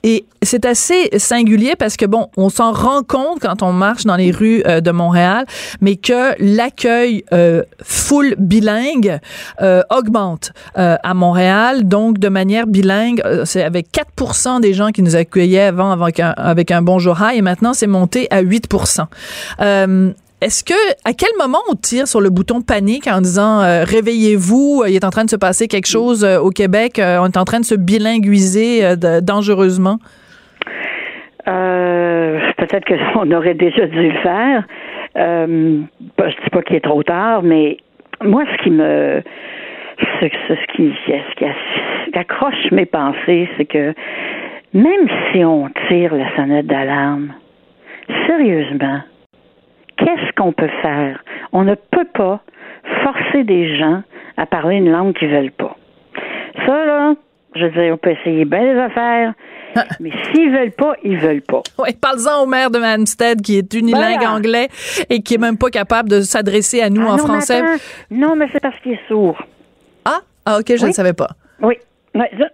et c'est assez singulier parce que bon, on s'en rend compte quand on marche dans les rues euh, de Montréal, mais que l'accueil euh, full bilingue euh, augmente euh, à Montréal. Donc, de manière bilingue, c'est avec 4% des gens qui nous accueillaient avant avec un, avec un bonjour hi, et maintenant c'est monté à 8 euh, est-ce que, à quel moment on tire sur le bouton panique en disant euh, réveillez-vous, il est en train de se passer quelque chose euh, au Québec, euh, on est en train de se bilinguiser euh, dangereusement? Euh, peut-être qu'on aurait déjà dû le faire. Euh, bah, je dis pas qu'il est trop tard, mais moi, ce qui me, ce qui, ce qui accroche mes pensées, c'est que même si on tire la sonnette d'alarme, sérieusement, qu'est-ce qu'on peut faire? On ne peut pas forcer des gens à parler une langue qu'ils veulent pas. Ça, là, je veux dire, on peut essayer bien les affaires, mais s'ils veulent pas, ils veulent pas. Oui, parle-en au maire de Manstead qui est unilingue Voilà. anglais et qui est même pas capable de s'adresser à nous Ah en non, français. Non, mais c'est parce qu'il est sourd. Ah, Ah, OK, je ne Oui. savais pas. Oui.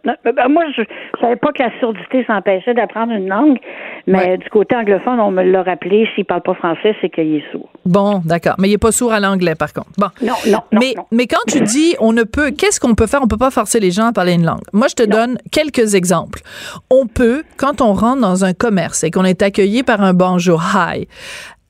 Non, ben, moi, je ne savais pas que la surdité s'empêchait d'apprendre une langue, mais Ouais. du côté anglophone, on me l'a rappelé, s'il parle pas français, c'est qu'il est sourd. Bon, d'accord. Mais il n'est pas sourd à l'anglais, par contre. Bon. Non, non, non, mais, non. mais quand tu dis on ne peut, qu'est-ce qu'on peut faire? On peut pas forcer les gens à parler une langue. Moi, je te donne quelques exemples. On peut, quand on rentre dans un commerce et qu'on est accueilli par un bonjour, hi,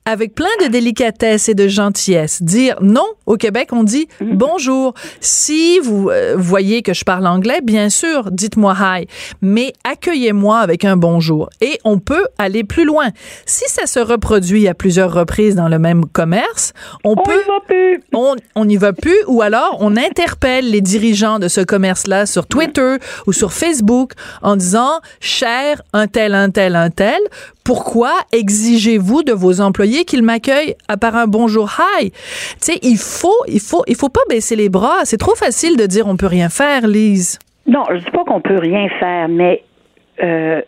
avec plein de délicatesse et de gentillesse, dire non. Au Québec, on dit Mhm. bonjour. Si vous euh, voyez que je parle anglais, bien sûr, dites-moi hi, mais accueillez-moi avec un bonjour. Et on peut aller plus loin. Si ça se reproduit à plusieurs reprises dans le même commerce, on, On peut y va plus. on on n'y va plus ou alors on interpelle les dirigeants de ce commerce-là sur Twitter ou sur Facebook en disant cher un tel un tel un tel pourquoi exigez-vous de vos employés qu'ils m'accueillent à par un bonjour hi. Tu sais il faut il faut il faut pas baisser les bras. C'est trop facile de dire on peut rien faire Lise. Non, je dis pas qu'on peut rien faire, mais euh,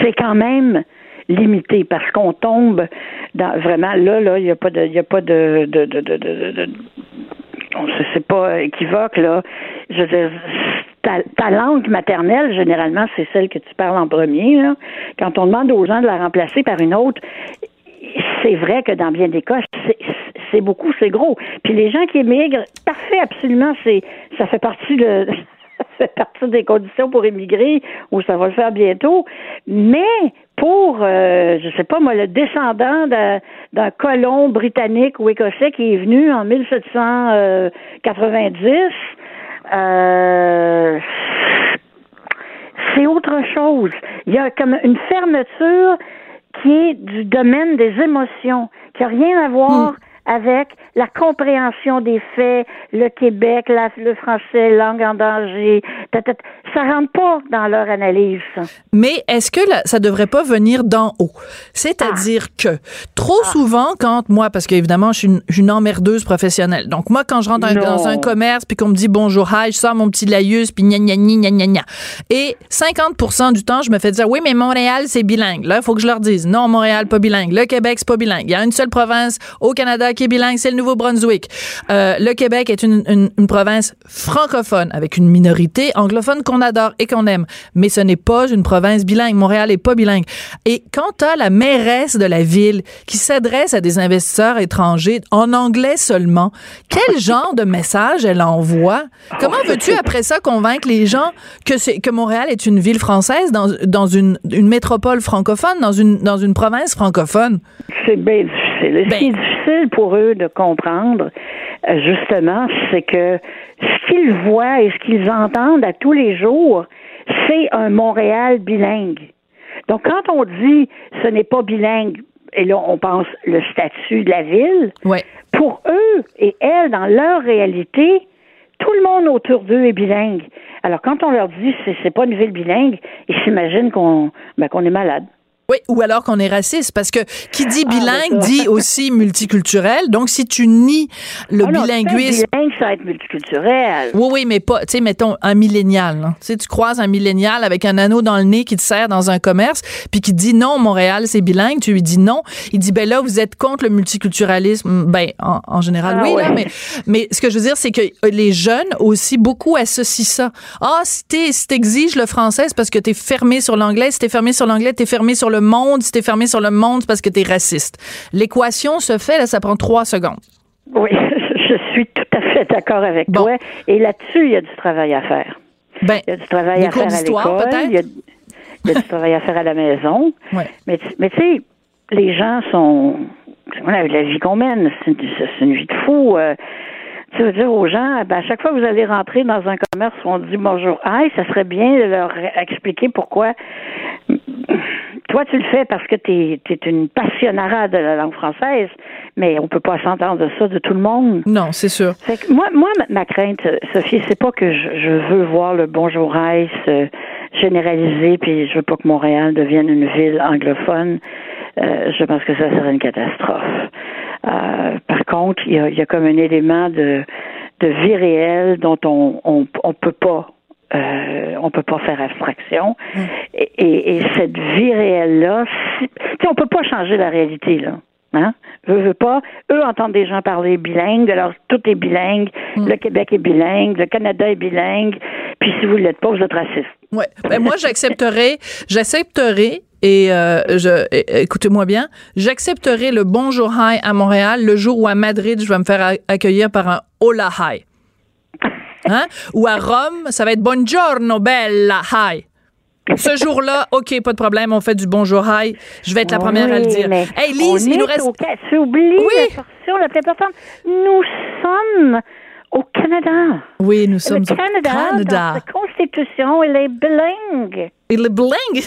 c'est quand même limité parce qu'on tombe dans vraiment là là il y a pas de il a pas de de, de, de- de- on se- c'est pas équivoque là. Je veux dire ta, ta langue maternelle généralement c'est celle que tu parles en premier là. Quand on demande aux gens de la remplacer par une autre c'est vrai que dans bien des cas, c'est- beaucoup, c'est gros. Puis les gens qui émigrent, parfait, absolument, c'est ça fait partie de ça fait partie des conditions pour émigrer, ou ça va le faire bientôt. Mais pour, euh, je sais pas moi, le descendant d'un d'un colon britannique ou écossais qui est venu en 1790, euh, c'est autre chose. Il y a comme une fermeture qui est du domaine des émotions, qui n'a rien à voir avec la compréhension des faits, le Québec, la- le français, langue en danger. Ça rentre pas dans leur analyse. Mais est-ce que là, ça devrait pas venir d'en haut? C'est-à-dire que trop souvent, quand moi, parce qu'évidemment, je suis une, je suis une emmerdeuse professionnelle. Donc, moi, quand je rentre dans, un commerce puis qu'on me dit bonjour, hi, je sors mon petit laïus puis gna gna gna gna gna gna. Et 50% du temps, je me fais dire, oui, mais Montréal, c'est bilingue. Là, il faut que je leur dise, non, Montréal, pas bilingue. Le Québec, c'est pas bilingue. Il y a une seule province au Canada qui est bilingue, c'est le Nouveau-Brunswick. Euh, le Québec est une, une, une province francophone avec une minorité anglophone qu'on adore et qu'on aime. Mais ce n'est pas une province bilingue. Montréal est pas bilingue. Et quand tu la mairesse de la ville qui s'adresse à des investisseurs étrangers en anglais seulement, quel genre de message elle envoie? Comment veux-tu après ça convaincre les gens que c'est que Montréal est une ville française dans, dans une, une métropole francophone, dans une, dans une province francophone? C'est bien difficile. Ce qui est difficile pour eux de comprendre, euh, justement, c'est que ce qu'ils voient et ce qu'ils entendent à tous les jours, c'est un Montréal bilingue. Donc, quand on dit ce n'est pas bilingue, et là, on pense le statut de la ville, Ouais. pour eux et elles, dans leur réalité, tout le monde autour d'eux est bilingue. Alors, quand on leur dit c'est, c'est pas une ville bilingue, ils s'imaginent qu'on, ben, qu'on est malade. Oui, ou alors qu'on est raciste, parce que qui dit Ah, bilingue ben ça. dit aussi multiculturel. Donc, si tu nies le Ah non, bilinguisme bilingue, ça va être multiculturel. Oui, oui, mais pas, tu sais, mettons un millénial. là. Tu sais, tu croises un millénial avec un anneau dans le nez qui te sert dans un commerce, puis qui dit non, Montréal, c'est bilingue. Tu lui dis non. Il dit, ben là, vous êtes contre le multiculturalisme. Ben, en, en général, Ah oui, là, ouais. mais, mais ce que je veux dire, c'est que les jeunes aussi beaucoup associent ça. Ah, si t'es- si t'exiges le français, c'est parce que t'es fermé sur l'anglais. Si t'es fermé sur l'anglais, t'es fermé sur le monde. Si t'es fermé sur le monde, c'est parce que t'es raciste. L'équation se fait, là, ça prend trois secondes. Oui, je suis tout à fait d'accord avec Bon. toi. Et là-dessus, il y a du travail à faire. Ben, Il y a du travail à faire à l'école. Il y a, il y a du travail à faire à la maison. Ouais. Mais, tu- mais tu sais, les gens sont. Voilà, la vie qu'on mène, c'est une, c'est une vie de fou. euh, tu veux dire aux gens, ben, à chaque fois que vous allez rentrer dans un commerce où on dit bonjour, hey, ça serait bien de leur expliquer pourquoi. Toi, tu le fais parce que tu es, une passionnara de la langue française, mais on peut pas s'entendre ça de tout le monde. non, c'est sûr. Fait que moi, moi, ma- crainte, Sophie, c'est pas que je, je veux voir le bonjour Ice euh, généralisé, puis je veux pas que Montréal devienne une ville anglophone. Euh, je pense que ça serait une catastrophe. Euh, par contre, il y a, il y a comme un élément de, de vie réelle dont on on, on peut pas euh, on peut pas faire abstraction. Et, et, et cette vie réelle là, si, on peut pas changer la réalité là. Hein? Veux, veux pas? Eux entendent des gens parler bilingue, alors tout est bilingue. Hmm. Le Québec est bilingue, le Canada est bilingue. Puis si vous l'êtes pas, vous êtes raciste. Ouais. Ben, moi, j'accepterai, j'accepterai, et euh, je, écoutez-moi bien, j'accepterai le bonjour hi à Montréal le jour où à Madrid, je vais me faire a- accueillir par un hola hi. Hein? Ou à Rome, ça va être buongiorno bella hi. Ce jour-là, OK, pas de problème, on fait du bonjour hi. Je vais être la première à le dire. Hey, Lise, il nous est reste. au oublies Oui. la portion la plus importante. Nous sommes au Canada. Oui, nous sommes le au Canada, dans sa constitution, il est bilingue. Il est bling.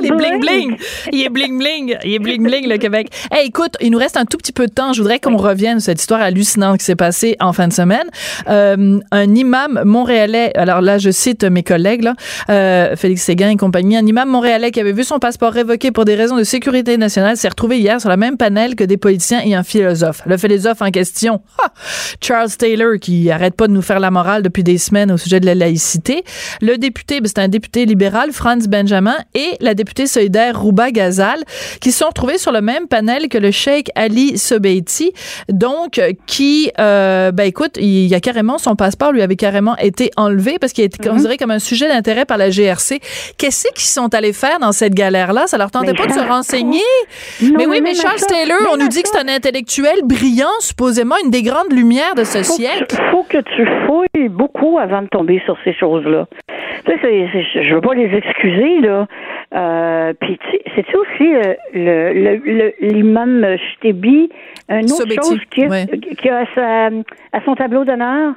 il est bling bling. Il est bling bling. Il est bling bling le Québec. Hey, écoute, il nous reste un tout petit peu de temps. Je voudrais qu'on revienne sur cette histoire hallucinante qui s'est passée en fin de semaine. Euh, un imam montréalais. Alors là, je cite mes collègues là, euh, Félix Séguin et compagnie. Un imam montréalais qui avait vu son passeport révoqué pour des raisons de sécurité nationale s'est retrouvé hier sur la même panel que des politiciens et un philosophe. Le philosophe en question, ha, Charles Taylor, qui arrête pas de nous faire la morale depuis des semaines au sujet de la laïcité. Le député, ben, c'est un député libéral, Franz Benjamin, et la députée solidaire Rouba Ghazal, qui se sont retrouvés sur le même panel que le cheikh Ali Sobeiti, donc qui, euh, ben écoute, il y a carrément son passeport lui avait carrément été enlevé parce qu'il a été considéré comme un sujet d'intérêt par la GRC. Qu'est-ce qu'ils sont allés faire dans cette galère-là? Ça leur tentait Mais pas de se renseigner? Non, Mais oui, mais Charles ça- Taylor, on nous dit que c'est un intellectuel brillant, supposément une des grandes lumières de ce faut siècle. Faut que tu fouilles beaucoup avant de tomber sur ces choses-là. Tu sais, c'est- c'est- je veux pas les excuser, là. Euh, Puis, tu sais, c'est-tu aussi euh, le, le, le- l'imam Chtebi, une autre Sobeti, chose qui a, ouais. qui a à, sa- à son tableau d'honneur?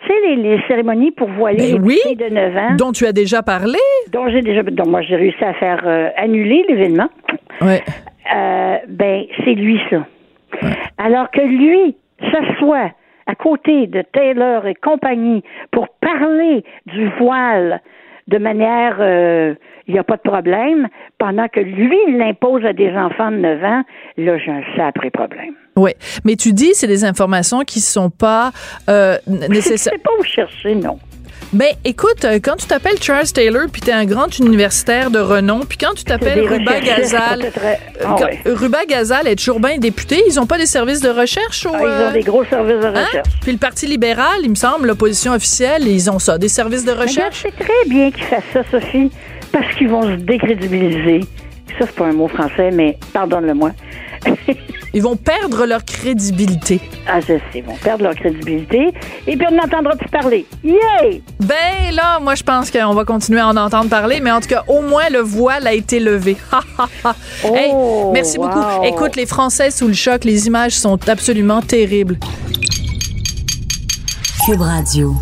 Tu sais, les, les cérémonies pour voiler Ben les oui, filles de 9 ans, dont tu as déjà parlé. dont j'ai déjà, dont moi j'ai réussi à faire euh, annuler l'événement. Ouais. Ben, c'est lui, ça. Alors que lui s'assoit à côté de Taylor et compagnie pour parler du voile de manière, euh, il n'y a pas de problème, pendant que lui, il l'impose à des enfants de 9 ans, là, j'ai un sacré problème. Oui, mais tu dis c'est des informations qui sont pas euh, nécessaires. sais pas où chercher, non. Ben écoute, euh, quand tu t'appelles Charles Taylor puis t'es un grand universitaire de renom, puis quand tu t'appelles Ruba Gazal, euh, euh, ah ouais. Ruba Gazal est toujours bien député, ils ont pas des services de recherche au Ah, ils euh, ont des gros services de hein? recherche. Puis le Parti libéral, il me semble, l'opposition officielle, ils ont ça, des services de recherche. c'est très bien qu'ils fassent ça, Sophie, parce qu'ils vont se décrédibiliser. Ça, c'est pas un mot français, mais pardonne-le-moi. Ils vont perdre leur crédibilité. ah, je sais, ils vont perdre leur crédibilité. Et puis, on n'entendra plus parler. Yay! Ben là, moi je pense qu'on va continuer à en entendre parler, mais en tout cas, au moins le voile a été levé. Ha, ha, ha. Hey, Oh, merci wow. beaucoup. Écoute, les Français sous le choc, les images sont absolument terribles. Cube Radio.